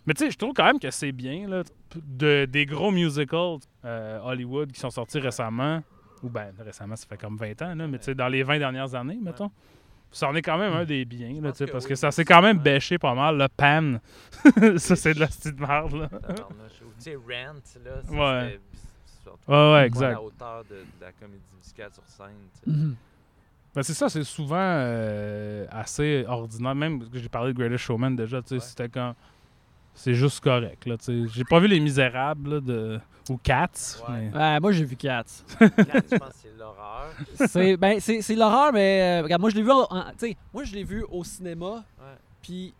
Mais tu sais, je trouve quand même que c'est bien, là, de, des gros musicals euh, Hollywood qui sont sortis récemment. Ou ben récemment, ça fait comme 20 ans, là, mais tu sais, dans les 20 dernières années, mettons. Ça en est quand même un des biens, là, pense tu sais, que parce oui, que ça s'est quand même ouais. bêché pas mal. Le Pan, ça c'est de la petite merde, là. Tu sais, Rent, là, ça, Ouais. c'était- c'est surtout Ouais, ouais, pas exact. à la hauteur de, de la comédie musicale sur scène, tu sais. Mhm. Ben, c'est ça, c'est souvent euh, assez ordinaire. Même parce que j'ai parlé de Greatest Showman déjà, tu sais, Ouais. c'était quand. C'est juste correct, là. J'ai pas vu Les Misérables, là, de... ou Cats. Ouais. mais- Ouais, moi, j'ai vu Cats. Quand je pense que c'est l'horreur. c'est ben, c'est c'est l'horreur, mais euh, regarde, moi, je l'ai vu, en- en- moi, je l'ai vu au cinéma. Puis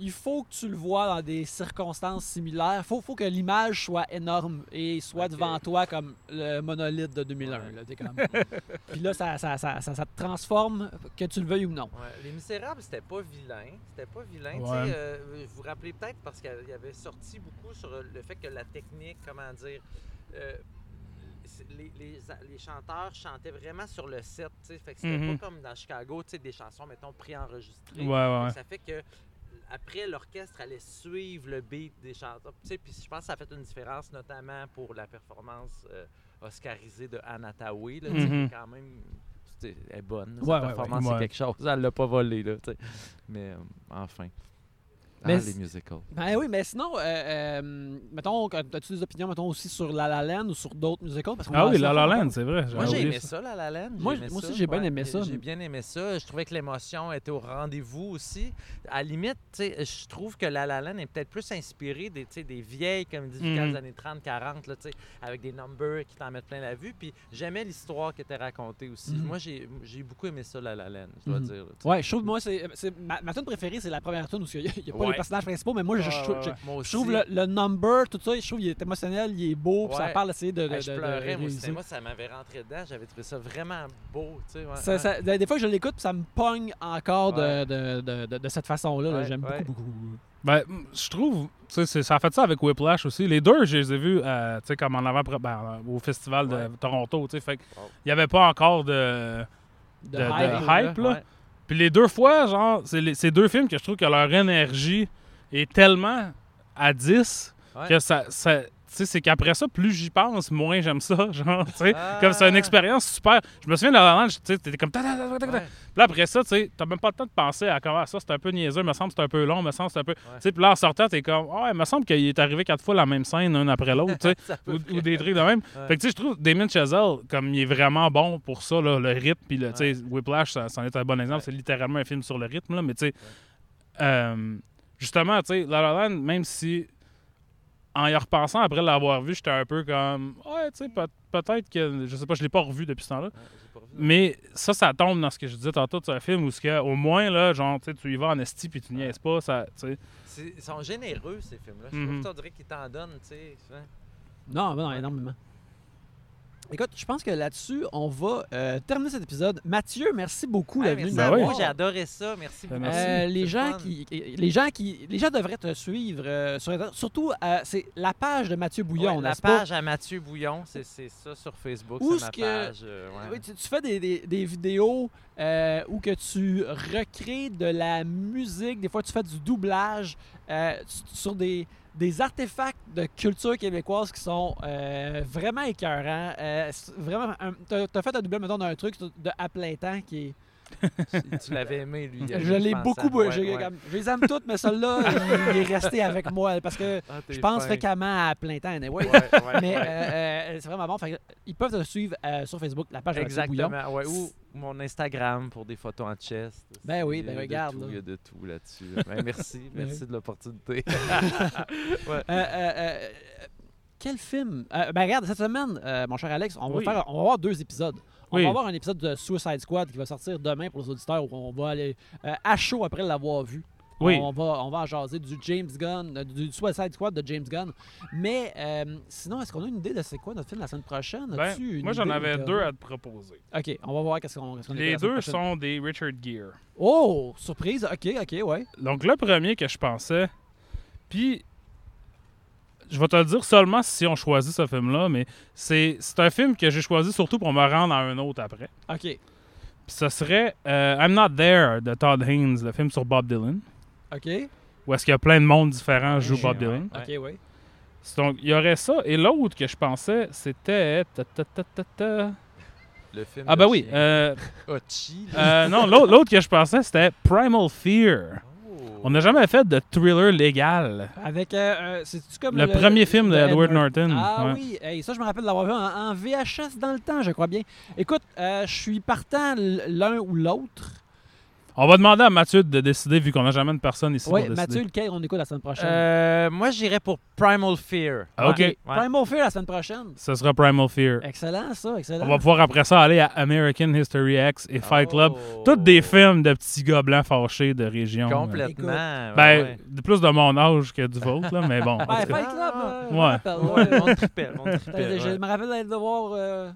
il faut que tu le vois dans des circonstances similaires. Faut, faut que l'image soit énorme et soit devant toi comme le monolithe de 2001. Ouais. là, comme- Puis là, ça, ça, ça, ça, ça te transforme, que tu le veuilles ou non. Ouais, Les Misérables, c'était pas vilain. C'était pas vilain. tu Ouais. sais, euh, vous vous rappelez peut-être parce qu'il y avait sorti beaucoup sur le fait que la technique, comment dire, euh, les, les, les chanteurs chantaient vraiment sur le set. Fait que c'était Mhm. pas comme dans Chicago, tu sais, des chansons, mettons, préenregistrées. Ouais, ouais, ouais. Ça fait que après, l'orchestre allait suivre le beat des chanteurs. Puis je pense que ça a fait une différence, notamment pour la performance euh, oscarisée de Anna Tawai, là, est quand même elle est bonne. Sa ouais, performance, ouais. c'est quelque chose. Elle l'a pas volé, là. Mais euh, enfin. Ah, Mais les musicals. Ben oui, mais sinon, euh, euh, mettons, as-tu des opinions, mettons, aussi sur La La Land ou sur d'autres musicals? Parce Ah oui, La La. Land, c'est vrai. Moi, j'ai aimé ça, La La Land. Moi, aimé moi aussi, ça. j'ai bien aimé ça. J'ai bien aimé ça. Je trouvais que l'émotion était au rendez-vous aussi. À la limite, tu sais, je trouve que La La Land est peut-être plus inspiré des, tu sais, des vieilles comédies musicales Mhm. des années 30-40, là, tu sais, avec des numbers qui t'en mettent plein la vue. Puis j'aimais l'histoire qui était racontée aussi. Mhm. Moi, j'ai beaucoup aimé ça, La La Land, je dois Mhm. dire. là. Ouais, je trouve, moi, c'est ma, ma tune préférée, c'est la première tune où il n'y a, y a pas. Les personnages principaux, mais moi, je, trouve- ouais, je- ouais. Moi je aussi. trouve le, le number, tout ça, je trouve qu'il est émotionnel, il est beau, puis ça parle assez de. de, Hey, je de- de pleurais, moi, ça m'avait rentré dedans. J'avais trouvé ça vraiment beau. tu sais, ouais, Ça- ouais. ça- des fois que je l'écoute, puis ça me pogne encore de, Ouais. de, de, de- de cette façon-là. là. J'aime ouais. beaucoup, beaucoup. Ben, je trouve, tu sais, c'est- ça a fait ça avec Whiplash aussi. Les deux, je les ai vus, euh, tu sais, comme en avant, ben, au festival de. Toronto, tu sais, fait qu'il Wow. n'y avait pas encore de... De, De- de hype, hype, là. Puis les deux fois, genre, c'est les- c'est deux films que je trouve que leur énergie est tellement à 10 Ouais. que ça... ça c'est qu'après ça, plus j'y pense, moins j'aime ça, genre, tu sais. Ah. Comme c'est une expérience super. Je me souviens de la Land, tu sais, t'étais comme... ta, ta, ta. Ouais. Puis là, après ça, tu sais, t'as même pas le temps de penser à comment ça, c'est un peu niaiseux, me semble que c'est un peu long, me semble c'est un peu. Tu sais, puis là, en sortant, t'es comme, ah, ouais, me semble qu'il est arrivé quatre fois la même scène, un après l'autre, ou, ou des trucs de même. Ouais. Fait que, tu sais, je trouve Damien Chazelle, comme il est vraiment bon pour ça, là, le rythme, puis le, tu sais, Whiplash, ça, ça en est un bon exemple, c'est littéralement un film sur le rythme, là, mais tu sais, euh, justement, tu sais, La La Land, même si. En y repensant après l'avoir vu, j'étais un peu comme ouais, tu sais, peut- peut-être que je sais pas, je l'ai pas revu depuis ce temps-là. Ouais. Mais ça, ça tombe dans ce que je disais tantôt, c'est un film où ce que, au moins, là, genre, tu y vas en esti puis tu niaises pas, ça, tu sais. C'est- Ils sont généreux, ces films-là. Je Mhm. trouve qu'on dirait qu'ils t'en donnent, tu sais. Non, non, énormément. Écoute, je pense que là-dessus, on va euh, terminer cet épisode. Mathieu, merci beaucoup Ah, d'être venu merci Ben oui. j'ai adoré ça. Merci Ben, beaucoup. merci. Euh, les, gens fun. qui, les gens qui, les gens devraient te suivre euh, sur Internet. Surtout, euh, c'est la page de Mathieu Bouillon, Ouais, la pas? page à Mathieu Bouillon, c'est ça sur Facebook, Où ma est-ce que- page. euh, ouais. Oui, tu, tu fais des, des- des vidéos euh, où que tu recrées de la musique, des fois tu fais du doublage euh, sur des, des artefacts de culture québécoise qui sont euh, vraiment écœurants. Vraiment, tu as, fait un doublage, mettons, d'un truc de à plein temps qui est... Tu- l'avais aimé, lui. Je l'ai beaucoup... je, Ouais, les aime toutes, mais celui-là, il, il est resté avec moi parce que Ah, je pense fin. fréquemment à plein temps. anyway. Ouais, ouais, Mais euh, euh, c'est vraiment bon. Fait ils peuvent te suivre euh, sur Facebook, la page. Exactement. Ou mon Instagram pour des photos en chest. Ben oui, ben de regarde, tout, là. Il y a de tout là-dessus. Ben, merci, merci de l'opportunité. Euh, quel film? Ben regarde, cette semaine, mon cher Alex, on va, faire, on va avoir deux épisodes. On va avoir un épisode de Suicide Squad qui va sortir demain pour les auditeurs où on va aller euh, à chaud après l'avoir vu. Oui. On va, on va en jaser du James Gunn, euh, du Suicide Squad de James Gunn. Mais euh, sinon, est-ce qu'on a une idée de c'est quoi notre film la semaine prochaine? Ben, moi, j'en avais deux à te proposer. Ok, on va voir qu'est-ce qu'on écoute Les deux sont des Richard Gere. Oh, surprise. Ok, ok, ouais. Donc, le premier que je pensais, puis je vais te le dire seulement si on choisit ce film-là, mais c'est c'est un film que j'ai choisi surtout pour me rendre à un autre après. Ok. Puis ce serait euh, I'm Not There de Todd Haynes, le film sur Bob Dylan, Ok. où est-ce qu'il y a plein de monde différents joue Ouais, Bob ouais. Dylan. Ok, ouais. Donc, il y aurait ça. Et l'autre que je pensais, c'était... ta, ta, ta, ta, ta. Le film Ah ben oui. chien. euh, Ochi, là. euh, non, l'autre l'autre que je pensais, c'était Primal Fear. On n'a jamais fait de thriller légal. Avec. euh, euh, C'est-tu comme Le premier film de Edward Norton. Ah ouais. oui, Hey, ça je me rappelle d'avoir vu en, en VHS dans le temps, je crois bien. Écoute, euh, je suis partant l'un ou l'autre. On va demander à Mathieu de décider, vu qu'on n'a jamais de personne ici Oui, pour décider. Mathieu, lequel? On écoute la semaine prochaine? Euh, moi, j'irais pour Primal Fear. Ah, OK. Ouais. Primal Fear la semaine prochaine. Ce sera Primal Fear. Excellent, ça, excellent. On va pouvoir après ça aller à American History X et Fight Club. Oh. Tous des films de petits gars blancs fâchés de région. Complètement. Ouais, Ben, ouais. de plus de mon âge que du vôtre, là, mais bon. en Ben. Fight Club, euh, je me Ouais. Ouais, ouais. le le Putain, tripait, Je ouais. me rappelle d'être de voir. Euh...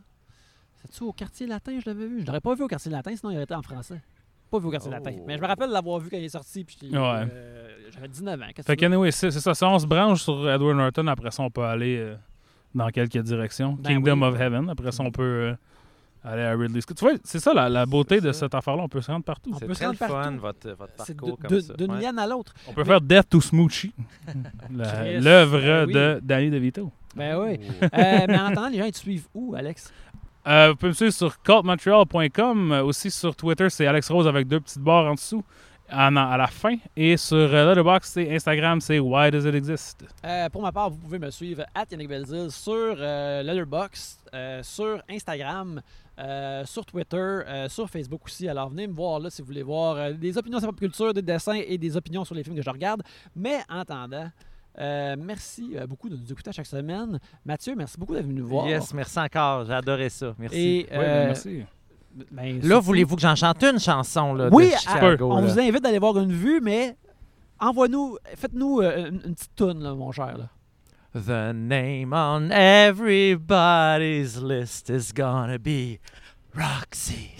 C'est-tu au quartier latin, je l'avais vu? Je l'aurais pas vu au quartier latin, sinon il aurait été en français. Pas vu au quartier Oh. latin. Mais je me rappelle l'avoir vu quand il est sorti. Puis Ouais. euh, J'avais 19 ans. Qu'est-ce Fait que anyway, c'est ça. Si on se branche sur Edward Norton, après ça, on peut aller euh, dans quelques directions. Ben Kingdom oui. of Heaven. Après ça, on peut euh, aller à Ridley Scott. Tu vois, c'est ça la, la beauté de cette affaire-là. On peut se rendre partout. On C'est peut se rendre fun, votre, votre C'est parcours de- comme de- ça. d'une ouais. liane à l'autre. On peut faire Death to Smoochie. L'œuvre ben oui. de Danny DeVito. Ben oui. Euh, mais en attendant, les gens, ils te suivent où, Alex? Euh, vous pouvez me suivre sur cultmontreal.com. euh, aussi sur Twitter, c'est Alex Rose avec deux petites barres en dessous. à, la fin. Et sur euh, Letterboxd et Instagram, c'est Why Does It Exist? Pour ma part, vous pouvez me suivre à Yannick Belzil sur euh, Letterboxd, sur Instagram, sur Twitter, sur Facebook aussi. Alors venez me voir là si vous voulez voir des opinions sur la pop culture, des dessins et des opinions sur les films que je regarde. Mais en attendant, euh, merci euh, beaucoup de nous écouter à chaque semaine. Mathieu, merci beaucoup d'être venu nous voir. Yes, merci encore. J'ai adoré ça. Merci. Et Oui, ben, euh, merci. ben, Là, voulez-vous que j'en chante une chanson là, Oui, de Chicago? on là? vous invite d'aller voir une vue, mais envoie-nous, faites-nous une, une petite toune, là, mon cher. Là. The name on everybody's list is gonna be Roxy.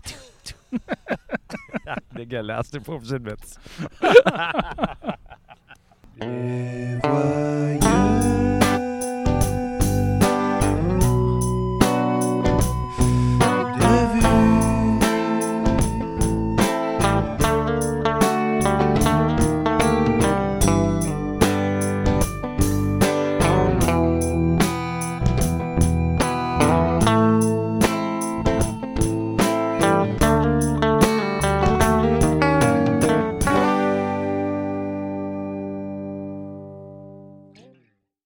Dégueulasse, t'es pas obligé de mettre ça. Les voyeux